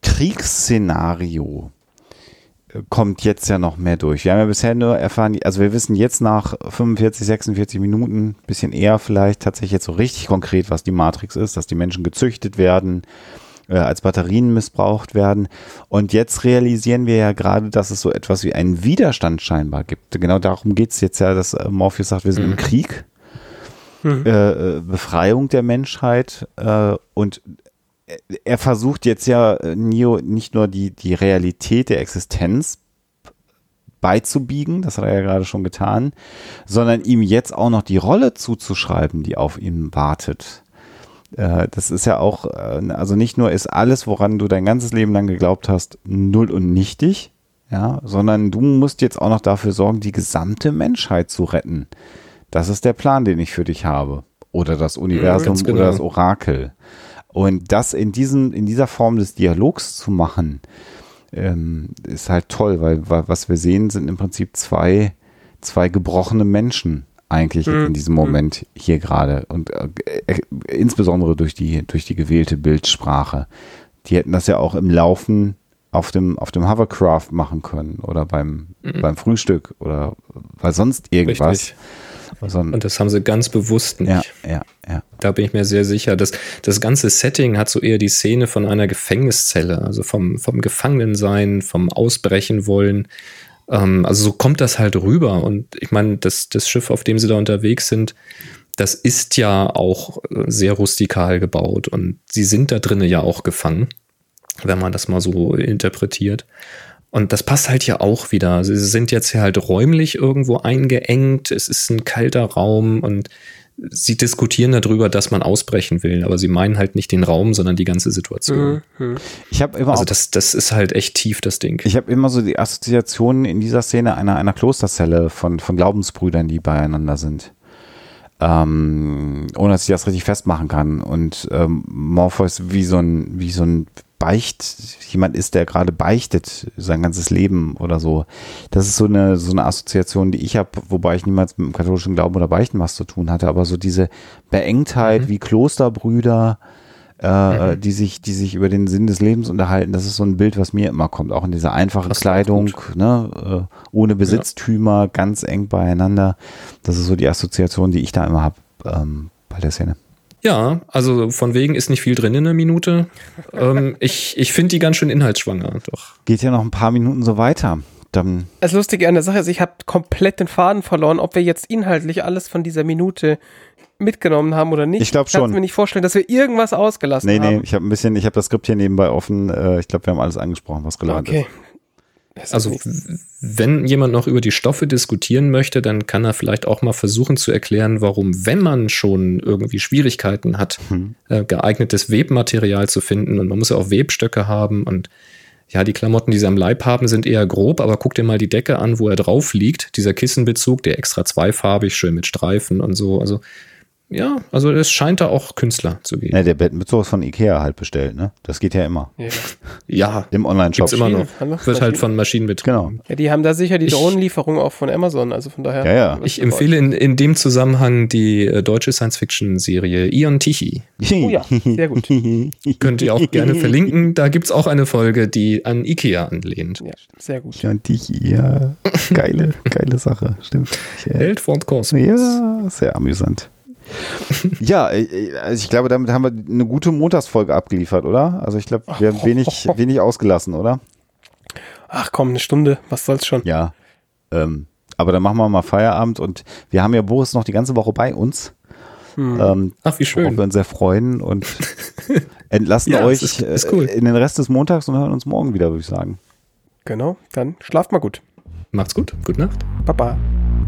Kriegsszenario, kommt jetzt ja noch mehr durch. Wir haben ja bisher nur erfahren, also wir wissen jetzt nach 45, 46 Minuten, bisschen eher vielleicht tatsächlich jetzt so richtig konkret, was die Matrix ist, dass die Menschen gezüchtet werden, äh, als Batterien missbraucht werden. Und jetzt realisieren wir ja gerade, dass es so etwas wie einen Widerstand scheinbar gibt. Genau darum geht es jetzt ja, dass äh, Morpheus sagt, wir sind mhm. im Krieg. Mhm. Äh, äh, Befreiung der Menschheit äh, und er versucht jetzt ja äh, Neo nicht nur die, die Realität der Existenz beizubiegen, das hat er ja gerade schon getan, sondern ihm jetzt auch noch die Rolle zuzuschreiben, die auf ihn wartet. Äh, das ist ja auch, äh, also nicht nur ist alles, woran du dein ganzes Leben lang geglaubt hast, null und nichtig, ja, sondern du musst jetzt auch noch dafür sorgen, die gesamte Menschheit zu retten. Das ist der Plan, den ich für dich habe. Oder das Universum ja, genau. oder das Orakel. Und das in, diesen, in dieser Form des Dialogs zu machen, ähm, ist halt toll, weil, weil, was wir sehen, sind im Prinzip zwei, zwei gebrochene Menschen eigentlich mhm. in diesem Moment hier gerade. Und äh, äh, insbesondere durch die, durch die gewählte Bildsprache. Die hätten das ja auch im Laufen auf dem, auf dem Hovercraft machen können oder beim, mhm. beim Frühstück oder weil sonst irgendwas. Richtig. Und das haben sie ganz bewusst nicht. Ja, ja, ja. Da bin ich mir sehr sicher. Das, das ganze Setting hat so eher die Szene von einer Gefängniszelle, also vom, vom Gefangenensein, vom Ausbrechen wollen. Ähm, also so kommt das halt rüber. Und ich meine, das, das Schiff, auf dem sie da unterwegs sind, das ist ja auch sehr rustikal gebaut und sie sind da drinnen ja auch gefangen, wenn man das mal so interpretiert. Und das passt halt hier auch wieder. Sie sind jetzt hier halt räumlich irgendwo eingeengt. Es ist ein kalter Raum und sie diskutieren darüber, dass man ausbrechen will, aber sie meinen halt nicht den Raum, sondern die ganze Situation. Mhm. Ich habe immer also das, das ist halt echt tief, das Ding. Ich habe immer so die Assoziationen in dieser Szene einer, einer Klosterzelle von, von Glaubensbrüdern, die beieinander sind. Ähm, ohne dass ich das richtig festmachen kann. Und ähm, Morpheus wie so ein, wie so ein Beicht, jemand ist, der gerade beichtet sein ganzes Leben oder so. Das ist so eine, so eine Assoziation, die ich habe, wobei ich niemals mit dem katholischen Glauben oder Beichten was zu tun hatte, aber so diese Beengtheit mhm. wie Klosterbrüder, äh, mhm. die sich, die sich über den Sinn des Lebens unterhalten, das ist so ein Bild, was mir immer kommt, auch in dieser einfachen das Kleidung, ne, äh, ohne Besitztümer, ja. ganz eng beieinander. Das ist so die Assoziation, die ich da immer habe ähm, bei der Szene. Ja, also von wegen ist nicht viel drin in der Minute. ähm, ich ich finde die ganz schön inhaltsschwanger, doch. Geht ja noch ein paar Minuten so weiter. Dann das Lustige an der Sache ist, ich habe komplett den Faden verloren, ob wir jetzt inhaltlich alles von dieser Minute mitgenommen haben oder nicht. Ich glaube schon. Ich kann mir nicht vorstellen, dass wir irgendwas ausgelassen nee, haben. Nee, nee, ich habe ein bisschen, ich habe das Skript hier nebenbei offen. Äh, ich glaube, wir haben alles angesprochen, was gelandet okay. ist. Also wenn jemand noch über die Stoffe diskutieren möchte, dann kann er vielleicht auch mal versuchen zu erklären, warum, wenn man schon irgendwie Schwierigkeiten hat, hm. äh, geeignetes Webmaterial zu finden und man muss ja auch Webstöcke haben und ja, die Klamotten, die sie am Leib haben, sind eher grob, aber guck dir mal die Decke an, wo er drauf liegt. Dieser Kissenbezug, der extra zweifarbig, schön mit Streifen und so. Also ja, also es scheint da auch Künstler zu geben. Ja, der wird mit sowas von Ikea halt bestellt, ne? Das geht ja immer. Ja, ja im Online-Shop. immer noch. Wird halt von Maschinen betrieben. Genau. Ja, die haben da sicher die Drohnenlieferung auch von Amazon, also von daher. Ja, ja. Ich empfehle in, in dem Zusammenhang die äh, deutsche Science-Fiction-Serie Ion Tichy. Oh ja, sehr gut. Könnt ihr auch gerne verlinken. Da gibt es auch eine Folge, die an Ikea anlehnt. Ja, sehr gut. Ion Tichy, ja. Geile, geile Sache, stimmt. Held von Kosmos. Ja, sehr amüsant ja, äh, äh, also ich glaube, damit haben wir eine gute Montagsfolge abgeliefert, oder? Also ich glaube, wir haben wenig, wenig ausgelassen, oder? Ach komm, eine Stunde, was soll's schon? Ja. Ähm, aber dann machen wir mal Feierabend und wir haben ja Boris noch die ganze Woche bei uns. Hm. Ähm, Ach, wie schön. wir uns sehr freuen und entlassen ja, euch ist, ist cool. in den Rest des Montags und hören uns morgen wieder, würde ich sagen. Genau, dann schlaft mal gut. Macht's gut. Gute Nacht. Baba.